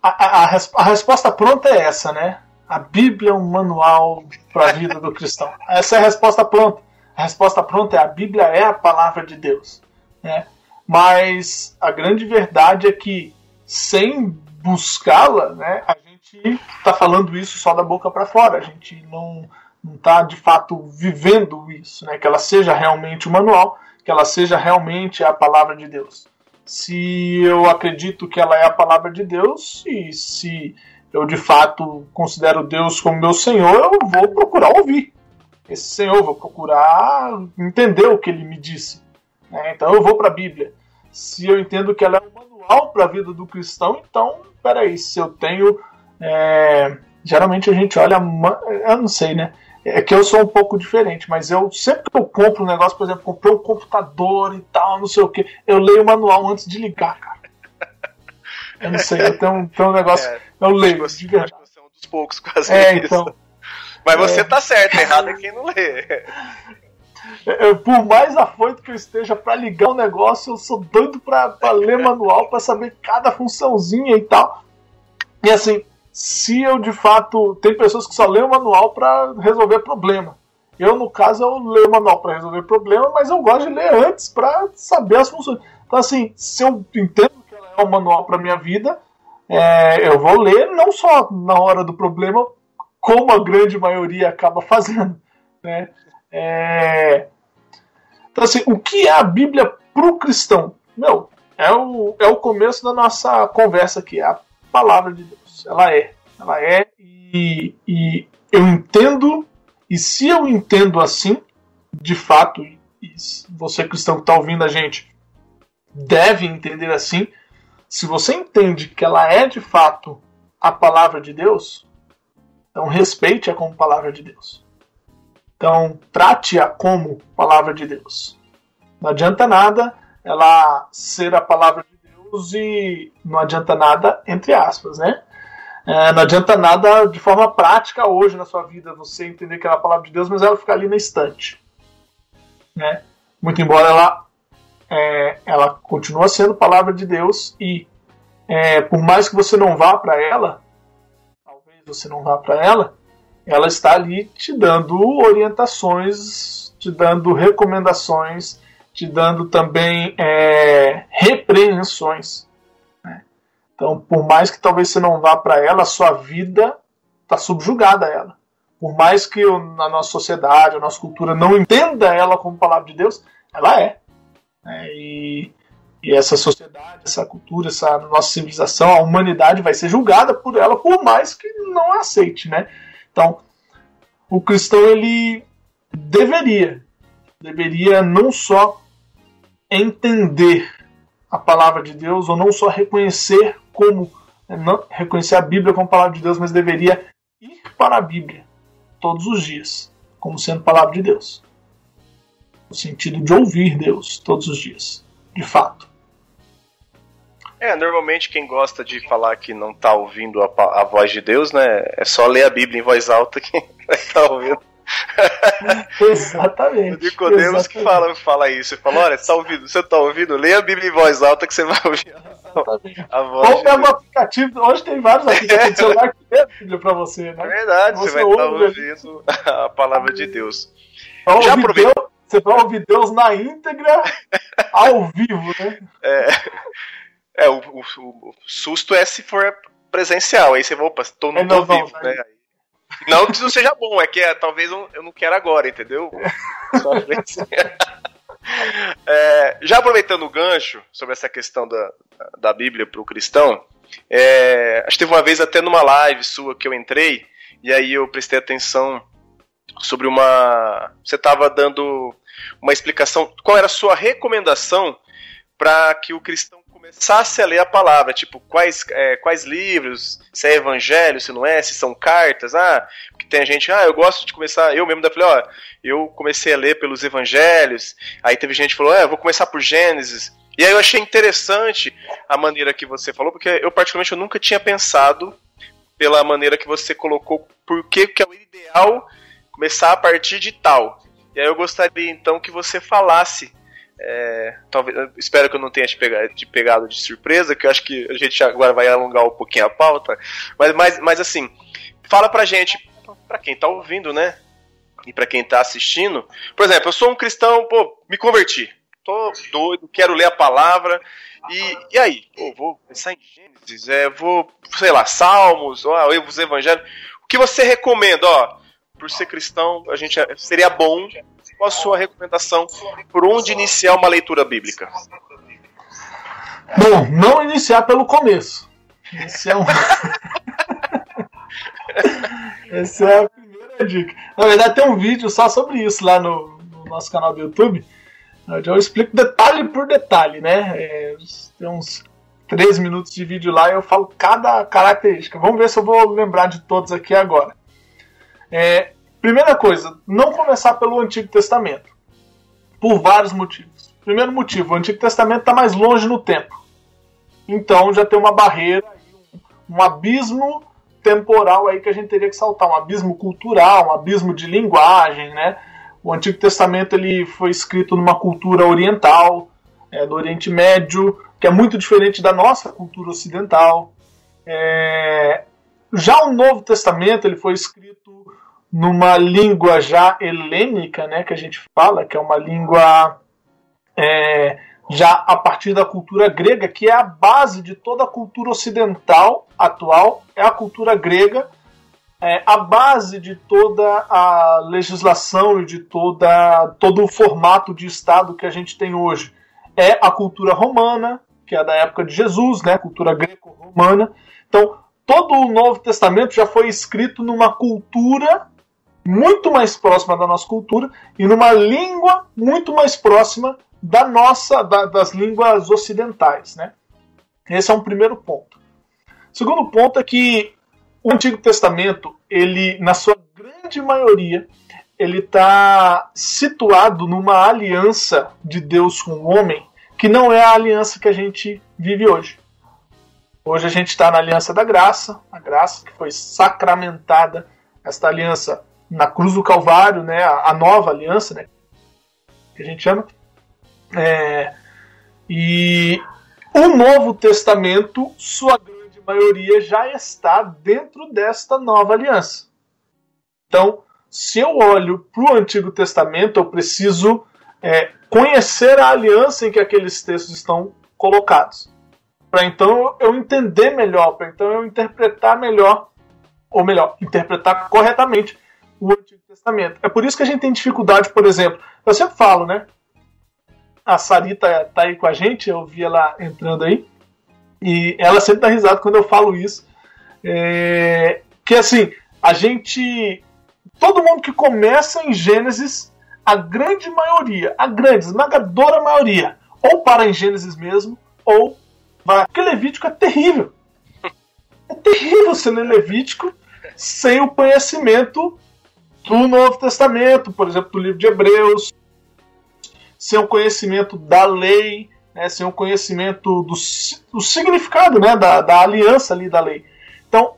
A, a, a, resposta pronta é essa, né? A Bíblia é um manual para a vida do cristão. Essa é a resposta pronta. A resposta pronta é a Bíblia é a palavra de Deus. Né? Mas a grande verdade é que sem buscá-la, né, a gente está falando isso só da boca para fora. A gente não está de fato vivendo isso, né? Que ela seja realmente o manual, que ela seja realmente a palavra de Deus se eu acredito que ela é a palavra de Deus e se eu de fato considero Deus como meu Senhor, eu vou procurar ouvir esse Senhor, vou procurar entender o que ele me disse. Né? Então eu vou para a Bíblia. Se eu entendo que ela é um manual para a vida do cristão, então, peraí, se eu tenho. É... Geralmente a gente olha. Eu não sei, né? É que eu sou um pouco diferente, mas eu sempre que eu compro um negócio, por exemplo, comprei um computador e tal, não sei o que, eu leio o manual antes de ligar, cara. Eu não sei, eu tenho, tenho um negócio. É, eu leio. Você, de verdade. você é um dos poucos quase. É, então. Mas você é... tá certo, errado é quem não lê. Eu, por mais afoito que eu esteja para ligar o um negócio, eu sou doido para ler manual, para saber cada funçãozinha e tal. E assim, se eu de fato. Tem pessoas que só lêem o manual para resolver problema. Eu, no caso, eu leio o manual para resolver problema, mas eu gosto de ler antes para saber as funções. Então, assim, se eu entendo que ela é um manual para minha vida, é, eu vou ler não só na hora do problema, como a grande maioria acaba fazendo. Né? É... Então, assim, o que é a Bíblia para o cristão? Meu, é o, é o começo da nossa conversa aqui. É a palavra de Deus. Ela é. Ela é e, e eu entendo, e se eu entendo assim, de fato, e você cristão que está ouvindo a gente deve entender assim, se você entende que ela é de fato a palavra de Deus, então respeite-a como palavra de Deus. Então trate-a como palavra de Deus. Não adianta nada ela ser a palavra de Deus e não adianta nada, entre aspas, né? É, não adianta nada de forma prática hoje na sua vida você entender que é a palavra de Deus, mas ela ficar ali na estante. Né? Muito embora ela, é, ela continua sendo palavra de Deus e é, por mais que você não vá para ela, talvez você não vá para ela, ela está ali te dando orientações, te dando recomendações, te dando também é, repreensões. Então, por mais que talvez você não vá para ela, a sua vida está subjugada a ela. Por mais que a nossa sociedade, a nossa cultura não entenda ela como palavra de Deus, ela é. é e e essa sociedade, essa cultura, essa nossa civilização, a humanidade vai ser julgada por ela, por mais que não a aceite, né? Então, o cristão ele deveria, deveria não só entender a palavra de Deus ou não só reconhecer como né, não reconhecer a Bíblia como palavra de Deus, mas deveria ir para a Bíblia todos os dias, como sendo palavra de Deus. No sentido de ouvir Deus todos os dias, de fato. É, normalmente quem gosta de falar que não tá ouvindo a, a voz de Deus, né? É só ler a Bíblia em voz alta que vai estar tá ouvindo. Exatamente. O Nicodemos que fala, fala isso. Ele fala, olha, você tá ouvindo, você tá ouvindo? Leia a Bíblia em voz alta que você vai ouvir a, a voz. Ou pega um aplicativo, hoje tem vários aplicativos de celular que lê a Bíblia pra você, né? É verdade, você, você vai estar tá ouvindo a palavra de Deus. Já aproveita. Você vai ouvir Deus na íntegra, ao vivo, né? É. É, o, o, o, susto é se for presencial. Aí você opa, tô, não, é, tô vivo, não, né? Não que isso seja bom, é que é, talvez eu, eu não quero agora, entendeu? Só é, já aproveitando o gancho sobre essa questão da, da Bíblia para o cristão, é, acho que teve uma vez até numa live sua que eu entrei, e aí eu prestei atenção sobre uma. Você estava dando uma explicação. Qual era a sua recomendação para que o cristão começasse a ler a palavra, tipo, quais, é, quais livros, se é evangelho, se não é, se são cartas, ah, porque tem gente, ah, eu gosto de começar, eu mesmo da falei, ó, eu comecei a ler pelos evangelhos, aí teve gente que falou, ah, eu vou começar por Gênesis, e aí eu achei interessante a maneira que você falou, porque eu particularmente eu nunca tinha pensado pela maneira que você colocou, por que é o ideal começar a partir de tal. E aí eu gostaria então que você falasse é, talvez, espero que eu não tenha te pegado, te pegado, de surpresa, que eu acho que a gente agora vai alongar um pouquinho a pauta. Mas, mas, mas assim, fala pra gente, pra quem tá ouvindo, né? E pra quem tá assistindo. Por exemplo, eu sou um cristão, pô, me converti. Tô doido, quero ler a palavra. E, e aí? Pô, vou pensar em Gênesis, é, vou, sei lá, Salmos, ó, os Evangelhos. O que você recomenda, ó? Por ser cristão, a gente seria bom qual a sua recomendação por onde iniciar uma leitura bíblica? Bom, não iniciar pelo começo. Esse é um... Essa é a primeira dica. Na verdade, tem um vídeo só sobre isso lá no, no nosso canal do YouTube. Eu explico detalhe por detalhe, né? É, tem uns 3 minutos de vídeo lá e eu falo cada característica. Vamos ver se eu vou lembrar de todos aqui agora. É, Primeira coisa, não começar pelo Antigo Testamento. Por vários motivos. Primeiro motivo, o Antigo Testamento está mais longe no tempo. Então já tem uma barreira, um abismo, temporal aí que a gente teria que saltar, um abismo cultural, um abismo de linguagem, né? O Antigo Testamento ele foi escrito numa cultura oriental, é, do Oriente Médio, que é muito diferente da nossa cultura ocidental. É, já o Novo Testamento ele foi escrito numa língua já helênica, né, que a gente fala, que é uma língua é, já a partir da cultura grega, que é a base de toda a cultura ocidental atual, é a cultura grega, é a base de toda a legislação e de toda, todo o formato de Estado que a gente tem hoje. É a cultura romana, que é da época de Jesus, né, cultura greco-romana. Então, todo o Novo Testamento já foi escrito numa cultura muito mais próxima da nossa cultura e numa língua muito mais próxima da nossa da, das línguas ocidentais, né? Esse é um primeiro ponto. Segundo ponto é que o Antigo Testamento, ele na sua grande maioria, ele está situado numa aliança de Deus com o homem que não é a aliança que a gente vive hoje. Hoje a gente está na aliança da graça, a graça que foi sacramentada, esta aliança na cruz do Calvário, né, a, nova aliança, né, que a gente chama. É, e o Novo Testamento, sua grande maioria, já está dentro desta nova aliança. Então, se eu olho para o Antigo Testamento, eu preciso é, conhecer a aliança em que aqueles textos estão colocados. Para então eu entender melhor, para então eu interpretar melhor, ou melhor, interpretar corretamente o Antigo Testamento. É por isso que a gente tem dificuldade, por exemplo. Eu sempre falo, né? A Sarita tá aí com a gente, eu vi ela entrando aí. E ela sempre dá risada quando eu falo isso. É, que assim, a gente. Todo mundo que começa em Gênesis, a grande maioria, a grande, esmagadora maioria, ou para em Gênesis mesmo, ou vai. Porque Levítico é terrível. É terrível ler Levítico sem o conhecimento do Novo Testamento, por exemplo, do livro de Hebreus, sem o conhecimento da lei, né, sem o conhecimento do, do significado né, da, da aliança ali da lei. Então,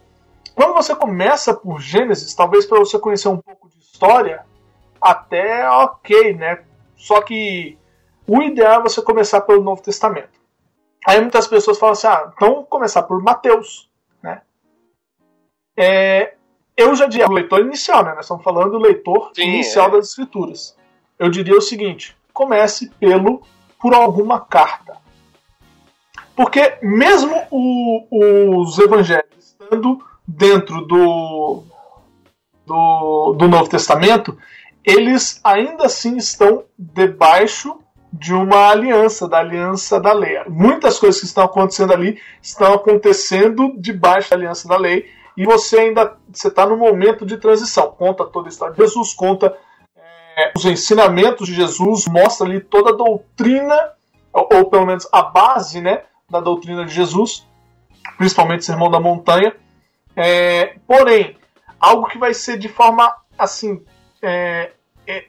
quando você começa por Gênesis, talvez para você conhecer um pouco de história, até ok, né? Só que o ideal é você começar pelo Novo Testamento. Aí muitas pessoas falam assim, ah, então começar por Mateus, né? É, eu já diria o leitor inicial, né? Nós estamos falando do leitor Sim, inicial é. das escrituras. Eu diria o seguinte: comece pelo por alguma carta. Porque mesmo o, os evangelhos estando dentro do, do, do Novo Testamento, eles ainda assim estão debaixo de uma aliança, da aliança da lei. Muitas coisas que estão acontecendo ali estão acontecendo debaixo da aliança da lei e você ainda você está no momento de transição. Conta toda a história de Jesus, conta é, os ensinamentos de Jesus, mostra ali toda a doutrina, ou, ou, pelo menos a base né, da doutrina de Jesus, principalmente o Sermão da Montanha. É, porém, algo que vai ser de forma assim, é, é,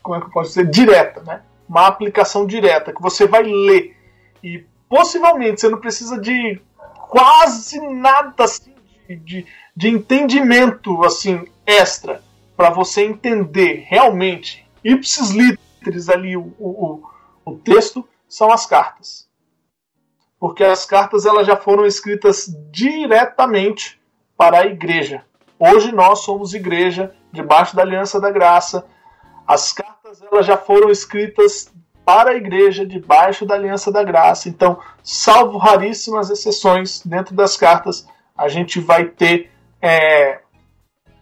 como é que eu posso dizer, direta, né? Uma aplicação direta que você vai ler e possivelmente você não precisa de quase nada assim de, de entendimento assim extra para você entender realmente ipsis literis ali o, o, o texto são as cartas. Porque as cartas elas já foram escritas diretamente para a igreja. Hoje nós somos igreja debaixo da aliança da graça. As cartas elas já foram escritas para a igreja debaixo da aliança da graça. Então, salvo raríssimas exceções dentro das cartas, a gente vai ter. É,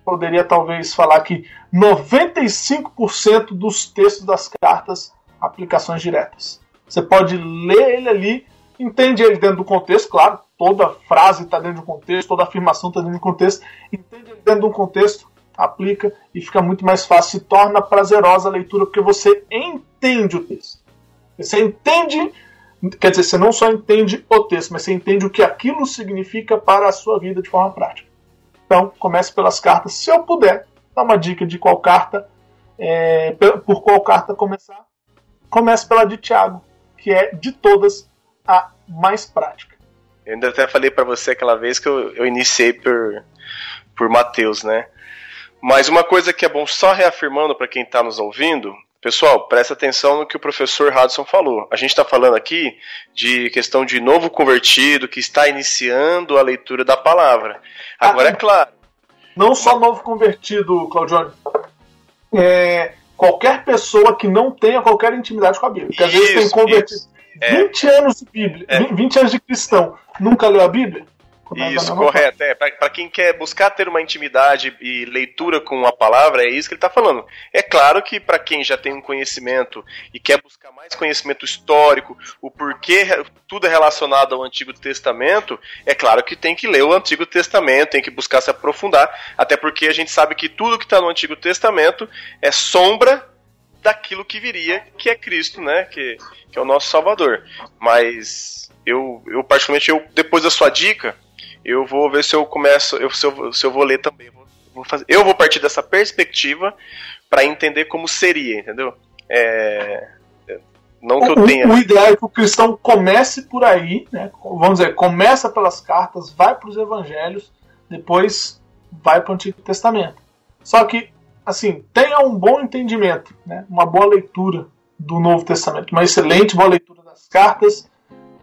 poderia talvez falar que 95% dos textos das cartas, aplicações diretas. Você pode ler ele ali, entende ele dentro do contexto, claro, toda frase está dentro do contexto, toda afirmação está dentro do contexto, entende ele dentro do contexto, aplica e fica muito mais fácil, se torna prazerosa a leitura, porque você entende o texto. Você entende Quer dizer, você não só entende o texto, mas você entende o que aquilo significa para a sua vida de forma prática. Então, comece pelas cartas. Se eu puder dar uma dica de qual carta, é, por qual carta começar, comece pela de Tiago, que é de todas a mais prática. Eu ainda até falei para você aquela vez que eu, eu iniciei por, por Mateus, né? Mas uma coisa que é bom só reafirmando para quem está nos ouvindo, pessoal, presta atenção no que o professor Hudson falou. A gente está falando aqui de questão de novo convertido que está iniciando a leitura da palavra. Agora, ah, é claro. Não só novo convertido, Claudione. É, qualquer pessoa que não tenha qualquer intimidade com a Bíblia. Porque às vezes tem convertido. É. 20 anos de Bíblia, é. 20 anos de cristão, nunca leu a Bíblia? Isso, correto. É, para quem quer buscar ter uma intimidade e leitura com a palavra, é isso que ele está falando. É claro que para quem já tem um conhecimento e quer buscar mais conhecimento histórico, o porquê tudo é relacionado ao Antigo Testamento, é claro que tem que ler o Antigo Testamento, tem que buscar se aprofundar, até porque a gente sabe que tudo que está no Antigo Testamento é sombra daquilo que viria, que é Cristo, né? Que, que é o nosso Salvador. Mas eu, eu particularmente, eu, depois da sua dica, eu vou ver se eu começo, eu, se, eu, se eu vou ler também. Vou fazer, eu vou partir dessa perspectiva para entender como seria, entendeu? É, não que eu tenha. O, o ideal é que o cristão comece por aí, né? Vamos dizer, começa pelas cartas, vai para os evangelhos, depois vai para o Antigo Testamento. Só que, assim, tenha um bom entendimento, né? uma boa leitura do Novo Testamento, uma excelente boa leitura das cartas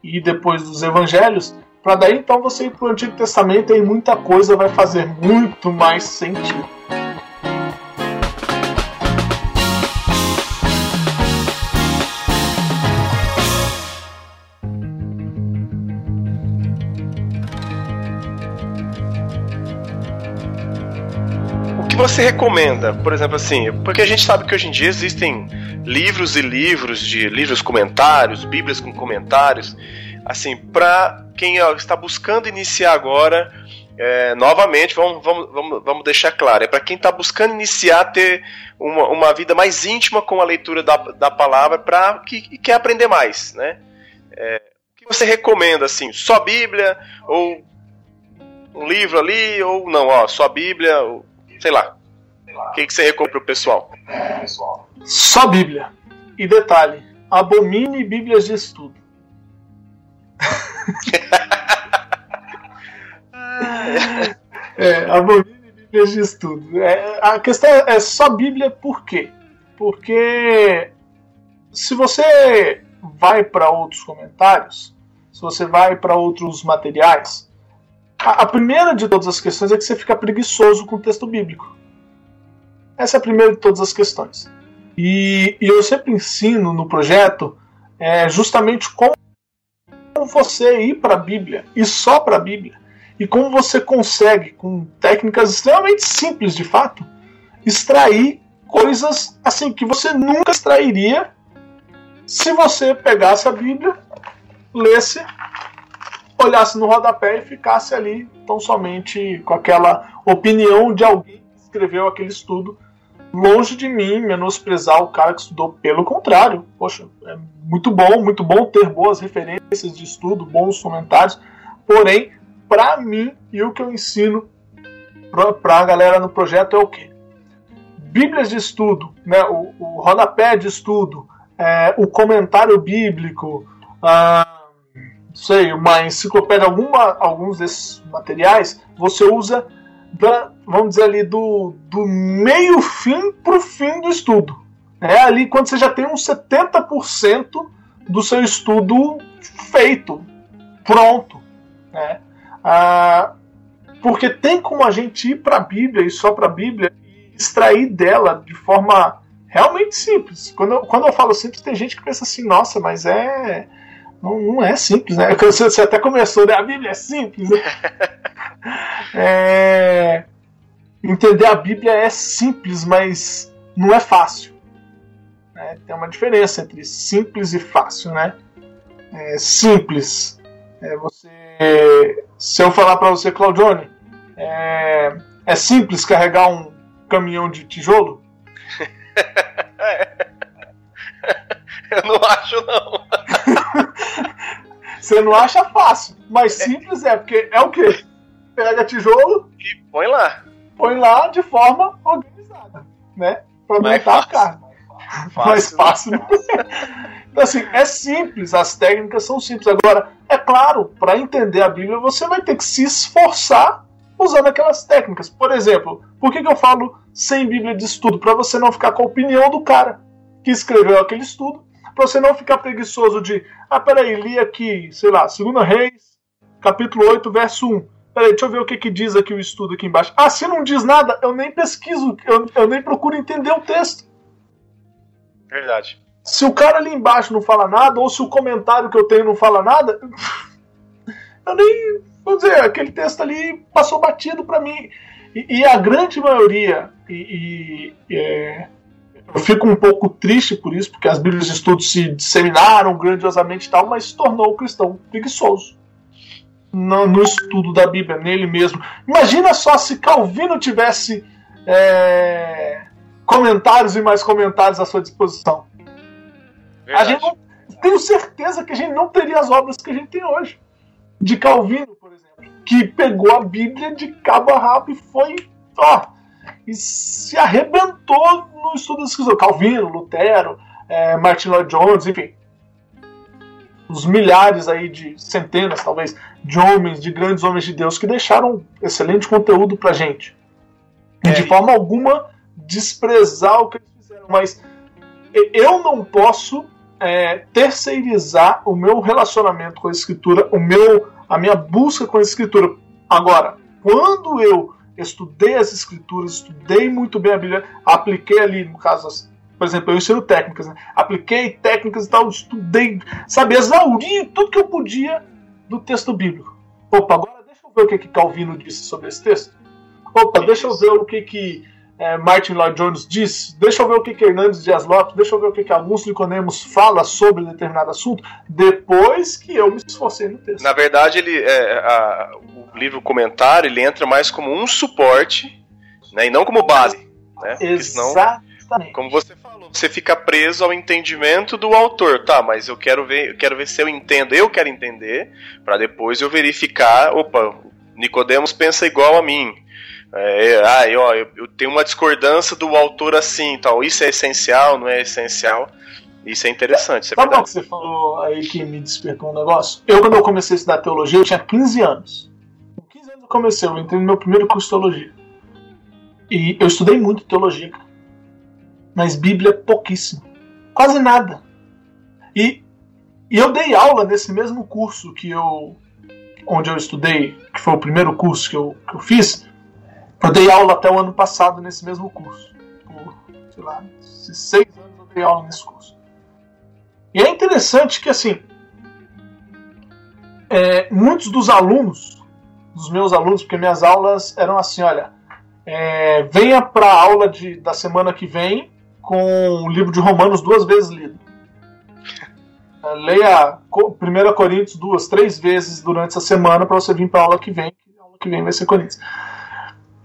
e depois dos evangelhos, para daí então você ir para o Antigo Testamento e muita coisa vai fazer muito mais sentido. O que você recomenda, por exemplo, assim, porque a gente sabe que hoje em dia existem livros e livros de livros comentários, bíblias com comentários, assim, para quem está buscando iniciar agora, é, novamente, vamos, vamos, vamos, vamos deixar claro, é para quem está buscando iniciar ter uma, uma vida mais íntima com a leitura da, da palavra para que, que quer aprender mais, né? É, o que você recomenda, assim, só Bíblia ou um livro ali ou não, ó, só Bíblia, ou, sei lá. O que, que você recomenda para o pessoal? Só Bíblia. E detalhe, abomine Bíblias de estudo. é, abomine Bíblias de estudo. É, a questão é só Bíblia por quê? Porque se você vai para outros comentários, se você vai para outros materiais, a, a, primeira de todas as questões é que você fica preguiçoso com o texto bíblico. Essa é a primeira de todas as questões. E, e eu sempre ensino no projeto é, justamente como você ir para a Bíblia e só para a Bíblia. E como você consegue, com técnicas extremamente simples de fato, extrair coisas assim que você nunca extrairia se você pegasse a Bíblia, lesse, olhasse no rodapé e ficasse ali tão somente com aquela opinião de alguém que escreveu aquele estudo longe de mim menosprezar o cara que estudou. Pelo contrário, poxa, é muito bom, muito bom ter boas referências de estudo, bons comentários. Porém, para mim e o que eu ensino para a galera no projeto é o quê? Bíblias de estudo, né, o, o rodapé de estudo, é, o comentário bíblico, ah, sei, uma enciclopédia, alguma, alguns desses materiais, você usa da, vamos dizer ali, do, do meio fim para o fim do estudo. É ali quando você já tem uns 70% do seu estudo feito, pronto. Né? Ah, porque tem como a gente ir para a Bíblia e só para a Bíblia e extrair dela de forma realmente simples. Quando eu, quando eu falo simples, tem gente que pensa assim, nossa, mas é. Não, não é simples, né? Você, até começou, né? A Bíblia é simples. Né? É... Entender a Bíblia é simples, mas não é fácil. É, tem uma diferença entre simples e fácil, né? É, simples. É você, se eu falar para você, Claudione, é, é simples carregar um caminhão de tijolo? eu não acho não. você não acha fácil, mas simples é porque é o quê? pega tijolo e põe lá. Põe lá de forma organizada, né? Pra aumentar a carne. fácil. mais fácil. então, assim, é simples, as técnicas são simples. Agora, é claro, para entender a Bíblia, você vai ter que se esforçar usando aquelas técnicas. Por exemplo, por que, que eu falo sem Bíblia de estudo? Para você não ficar com a opinião do cara que escreveu aquele estudo, para você não ficar preguiçoso de, ah, peraí, li aqui, sei lá, 2 Reis, capítulo 8, verso 1. Peraí, deixa eu ver o que, que diz aqui o estudo aqui embaixo. Ah, se não diz nada, eu nem pesquiso, eu, eu nem procuro entender o texto. Verdade. Se o cara ali embaixo não fala nada, ou se o comentário que eu tenho não fala nada, eu nem. Vamos dizer, aquele texto ali passou batido para mim. E, e, a grande maioria, e, e é, eu fico um pouco triste por isso, porque as Bíblias de estudo se disseminaram grandiosamente e tal, mas se tornou o cristão preguiçoso no, no, estudo da Bíblia, nele mesmo. Imagina só se Calvino tivesse é, comentários e mais comentários à sua disposição. Verdade. A gente não, tenho certeza que a gente não teria as obras que a gente tem hoje. De Calvino, por exemplo, que pegou a Bíblia de cabo a rabo e foi. Ó, e se arrebentou no estudo da escritura. Calvino, Lutero, é, Martin Lloyd Jones, enfim. Os milhares aí de centenas, talvez, de homens, de grandes homens de Deus que deixaram excelente conteúdo pra gente. E de é. forma alguma desprezar o que eles fizeram. Mas eu não posso é, terceirizar o meu relacionamento com a escritura, o meu, a minha busca com a escritura. Agora, quando eu estudei as escrituras, estudei muito bem a Bíblia, apliquei ali, no caso, por exemplo, eu ensino técnicas, né? apliquei técnicas e tal, estudei, sabe, exauri tudo que eu podia do texto bíblico. Opa, agora deixa eu ver o que, que Calvino disse sobre esse texto. Opa, deixa eu ver o que, que é, Martin Lloyd Jones diz, deixa eu ver o que, que Hernandes Dias Lopes, deixa eu ver o que, que Augusto Nicodemus fala sobre determinado assunto, depois que eu me esforcei no texto. Na verdade, ele, é, a, o livro comentário ele entra mais como um suporte né, e não como base. Né? Exatamente. Senão, como você falou, você fica preso ao entendimento do autor. Tá, mas eu quero ver, eu quero ver se eu entendo, eu quero entender, para depois eu verificar, opa, Nicodemos pensa igual a mim. É, ah, eu, ó, eu, tenho uma discordância do autor assim, tal. Isso é essencial, não é essencial? Isso é interessante. Isso é Sabe o que você falou aí que me despertou um negócio? Eu, quando eu comecei a estudar teologia, eu tinha 15 anos. Com 15 anos eu comecei, eu entrei no meu primeiro curso de teologia. E eu estudei muito teologia, mas Bíblia pouquíssimo. Quase nada. E, e eu dei aula nesse mesmo curso que eu. onde eu estudei, que foi o primeiro curso que eu, que eu fiz eu dei aula até o ano passado nesse mesmo curso. Por, sei lá, seis anos eu dei aula nesse curso. E é interessante que, assim, é, muitos dos alunos, dos meus alunos, porque minhas aulas eram assim: olha, é, venha para a aula de, da semana que vem com o livro de Romanos duas vezes lido. É, leia 1 Coríntios duas, três vezes durante essa semana para você vir para a aula que vem, que a aula que vem vai ser Coríntios.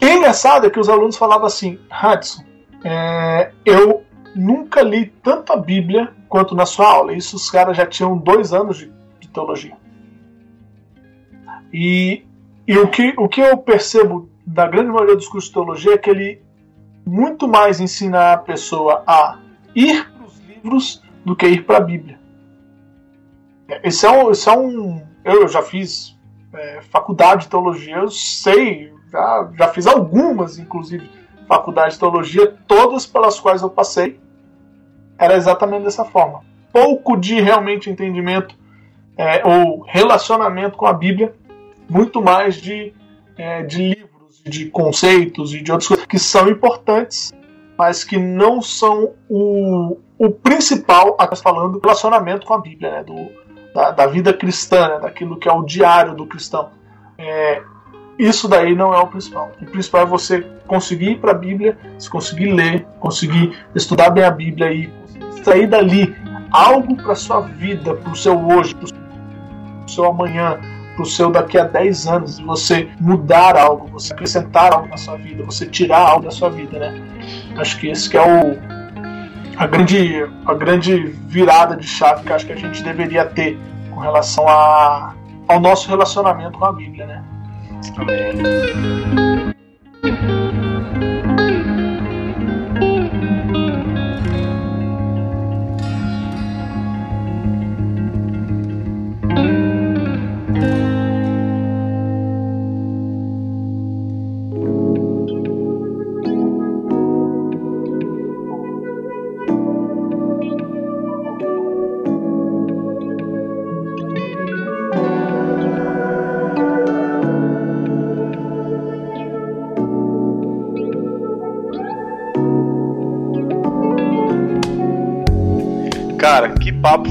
E engraçado é que os alunos falavam assim, Hudson, é, eu nunca li tanto a Bíblia quanto na sua aula. Isso os caras já tinham dois anos de, de teologia. E, e o, que, o que eu percebo da grande maioria dos cursos de teologia é que ele muito mais ensina a pessoa a ir para os livros do que ir para a Bíblia. Esse é um, esse é um eu já fiz é, faculdade de teologia, eu sei já, já fiz algumas, inclusive, faculdades de teologia, todas pelas quais eu passei, era exatamente dessa forma. Pouco de realmente entendimento é, ou relacionamento com a Bíblia, muito mais de, é, de livros, de conceitos e de outras coisas que são importantes, mas que não são o, o principal, a falando, relacionamento com a Bíblia, né, do, da, da vida cristã, né, daquilo que é o diário do cristão. É, isso daí não é o principal. O principal é você conseguir ir para a Bíblia, se conseguir ler, conseguir estudar bem a Bíblia e sair dali algo para sua vida, para o seu hoje, para o seu amanhã, para o seu daqui a 10 anos, você mudar algo, você acrescentar algo na sua vida, você tirar algo da sua vida, né? Acho que esse que é o a grande a grande virada de chave que acho que a gente deveria ter com relação a, ao nosso relacionamento com a Bíblia, né? Amém.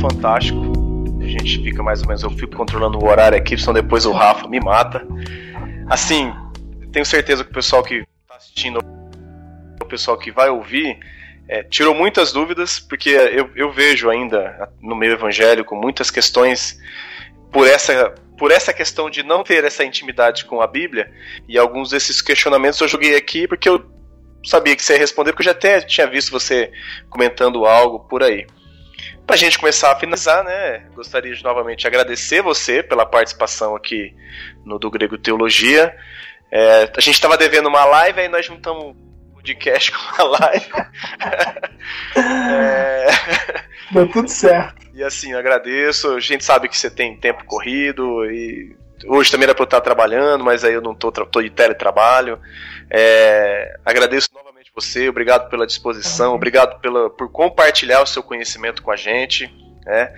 Fantástico. A gente fica mais ou menos, eu fico controlando o horário aqui, senão depois o Rafa me mata. Assim, tenho certeza que o pessoal que está assistindo, o pessoal que vai ouvir, é, tirou muitas dúvidas, porque eu, eu vejo ainda no meio evangélico muitas questões por essa por essa questão de não ter essa intimidade com a Bíblia, e alguns desses questionamentos eu joguei aqui porque eu sabia que você ia responder, porque eu já até tinha visto você comentando algo por aí. Para a gente começar a finalizar, né, gostaria de novamente agradecer você pela participação aqui no Do Grego Teologia. É, a gente estava devendo uma live, aí nós juntamos podcast com a live. é... Deu tudo certo. E assim, agradeço. A gente sabe que você tem tempo corrido e hoje também era para eu estar trabalhando, mas aí eu não tô, tô de teletrabalho. É, agradeço novamente você, obrigado pela disposição, obrigado pela, por compartilhar o seu conhecimento com a gente. Né?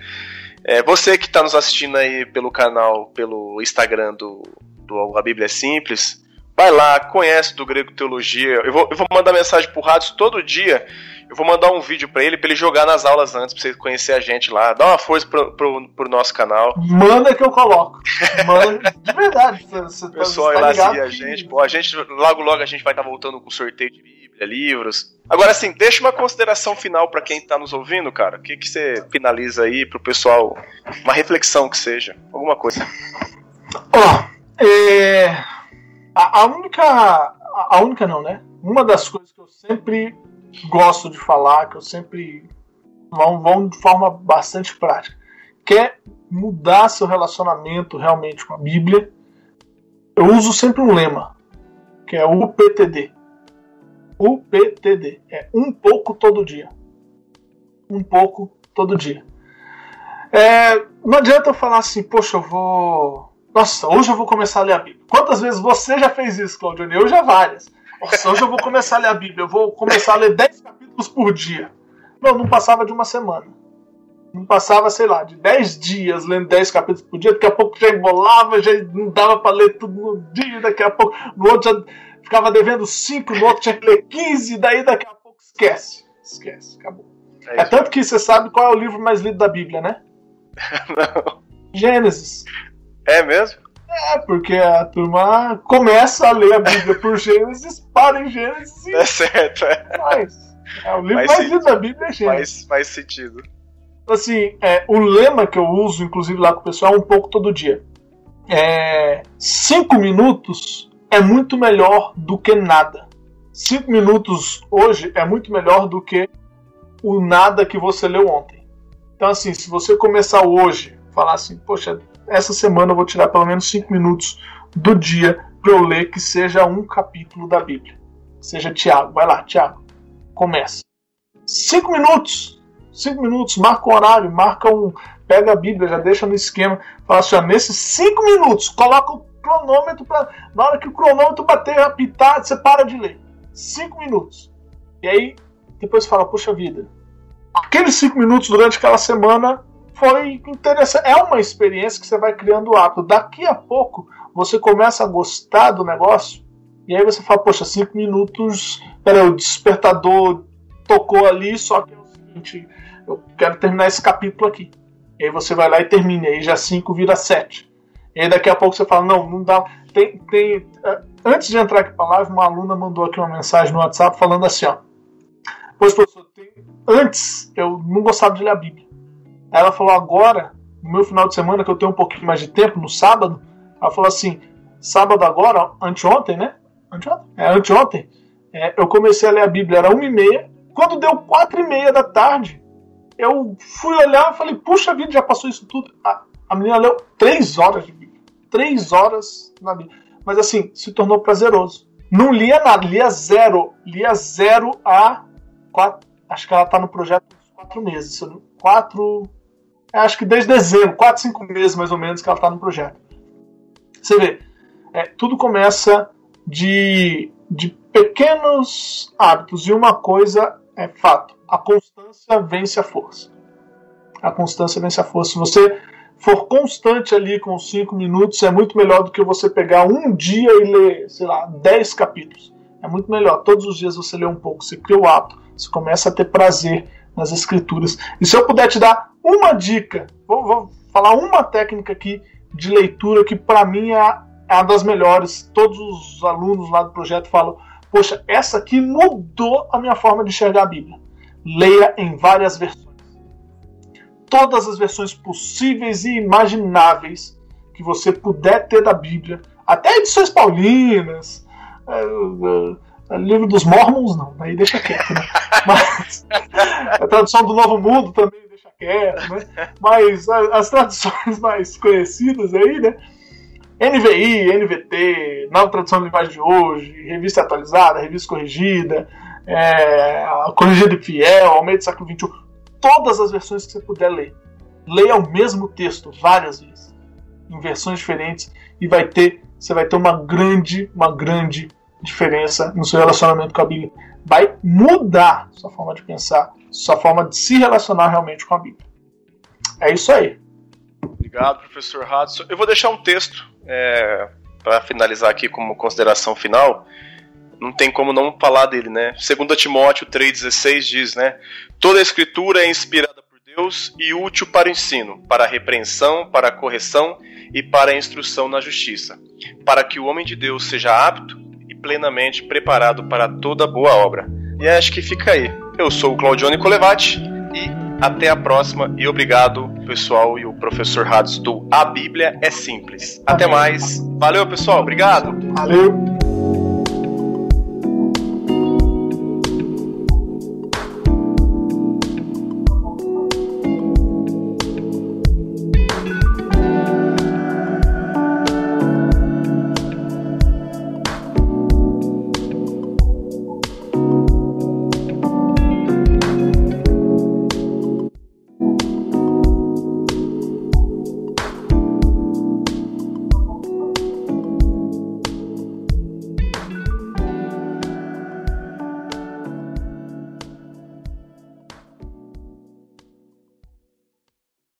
É, você que está nos assistindo aí pelo canal, pelo Instagram do, do A Bíblia é Simples, Vai lá, conhece do Grego Teologia. Eu vou, eu vou mandar mensagem pro Rados todo dia. Eu vou mandar um vídeo para ele, para ele jogar nas aulas antes, pra você conhecer a gente lá. Dá uma força pro, pro, pro nosso canal. Manda que eu coloco. Manda, de verdade. Você, o tá- pessoal tá, lá a gente. Pô, a gente, logo, logo a gente vai estar tá voltando com sorteio de livros. Agora, assim, deixa uma consideração final para quem tá nos ouvindo, cara. O que, que você finaliza aí pro pessoal? Uma reflexão que seja. Alguma coisa. Ó, oh, é a, a, única. A, única não, né? Uma das coisas que eu sempre gosto de falar, que eu sempre. vão, vão de forma bastante prática. Quer mudar seu relacionamento realmente com a Bíblia? Eu uso sempre um lema, que é o UPTD. UPTD. É um pouco todo dia. Um pouco todo dia. É, não adianta eu falar assim, poxa, eu vou nossa, hoje eu vou começar a ler a Bíblia. Quantas vezes você já fez isso, Claudione? Eu já várias. Nossa, hoje eu vou começar a ler a Bíblia. Eu vou começar a ler 10 capítulos por dia. Não, não passava de uma semana. Não passava, sei lá, de 10 dias lendo 10 capítulos por dia. Daqui a pouco já embolava, já não dava para ler tudo no dia. Daqui a pouco, no outro já ficava devendo 5, no outro tinha que ler 15. Daí daqui a pouco esquece. Esquece, acabou. É, é tanto que você sabe qual é o livro mais lido da Bíblia, né? não. Gênesis. É mesmo? É, porque a turma começa a ler a Bíblia por Gênesis, para em Gênesis e. É certo, é. Mas, é o livro mais, mais lido da Bíblia é Gênesis. Faz, faz sentido. Assim, é, o lema que eu uso, inclusive lá com o pessoal, é um pouco todo dia. É, cinco minutos é muito melhor do que nada. Cinco minutos hoje é muito melhor do que o nada que você leu ontem. Então, assim, se você começar hoje, falar assim, poxa, essa semana eu vou tirar pelo menos 5 minutos do dia para eu ler que seja um capítulo da Bíblia. Seja Tiago. Vai lá, Tiago. Começa. 5 minutos. 5 minutos. Marca o horário. Marca um. Pega a Bíblia, já deixa no esquema. Fala assim: ó, nesses 5 minutos, coloca o cronômetro para. Na hora que o cronômetro bater, apitar, você para de ler. 5 minutos. E aí, depois fala: Poxa vida. Aqueles 5 minutos durante aquela semana foi interessante. É uma experiência que você vai criando o hábito. Daqui a pouco você começa a gostar do negócio e aí você fala, poxa, cinco minutos, peraí, o despertador tocou ali, só que é o seguinte, eu quero terminar esse capítulo aqui. E aí você vai lá e termina, e aí já cinco vira sete. E daqui a pouco você fala, não, não dá. Tem, tem, eh, antes de entrar aqui para live, uma aluna mandou aqui uma mensagem no WhatsApp falando assim, ó. Pois, professor, tem, antes eu não gostava de ler a Bíblia. Ela falou agora, no meu final de semana, que eu tenho um pouquinho mais de tempo, no sábado, ela falou assim, sábado agora, anteontem, né? Anteontem? É, anteontem, é, eu comecei a ler a Bíblia, era uma e meia, quando deu quatro e meia da tarde, eu fui olhar e falei, puxa vida, já passou isso tudo. A, a menina leu três horas de. Três horas na Bíblia. Mas assim, se tornou prazeroso. Não lia nada, lia zero. Lia zero a quatro. Acho que ela está no projeto quatro meses. Quatro acho que desde dezembro, 4, 5 meses mais ou menos que ela está no projeto. Você vê, é, tudo começa de, de pequenos hábitos e uma coisa é fato: a constância vence a força. A constância vence a força. Se você for constante ali com 5 minutos, é muito melhor do que você pegar um dia e ler, sei lá, 10 capítulos. É muito melhor. Todos os dias você lê um pouco, você cria o hábito, você começa a ter prazer nas escrituras. E se eu puder te dar uma dica, vou, vou falar uma técnica aqui de leitura que para mim é é das melhores. Todos os alunos lá do projeto falam: Poxa, essa aqui mudou a minha forma de enxergar a Bíblia. Leia em várias versões. Todas as versões possíveis e imagináveis que você puder ter da Bíblia, até edições paulinas, é, é, é, livro dos Mormons, não, aí deixa quieto, né? Mas a tradução do Novo Mundo também deixa quieto, né? Mas as traduções mais conhecidas aí, né? NVI, NVT, Nova Tradução de Linguagem de Hoje, Revista Atualizada, Revista Corrigida, é, Corrigida e Fiel, Almeida do Século XXI, todas as versões que você puder ler. Leia o mesmo texto várias vezes, em versões diferentes, e vai ter, você vai ter uma grande, uma grande diferença no seu relacionamento com a Bíblia. Vai mudar sua forma de pensar, sua forma de se relacionar realmente com a Bíblia. É isso aí. Obrigado, professor Hudson. Eu vou deixar um texto é, para finalizar aqui como consideração final, não tem como não falar dele, né? Segundo Timóteo 3,16 diz, né? Toda a escritura é inspirada por Deus e útil para o ensino, para a repreensão, para a correção e para a instrução na justiça, para que o homem de Deus seja apto e plenamente preparado para toda boa obra. E acho que fica aí. Eu sou o Claudione Colevati e até a próxima e obrigado, pessoal, e o professor Hades do A Bíblia é Simples. Até mais. Valeu, pessoal. Obrigado. Valeu.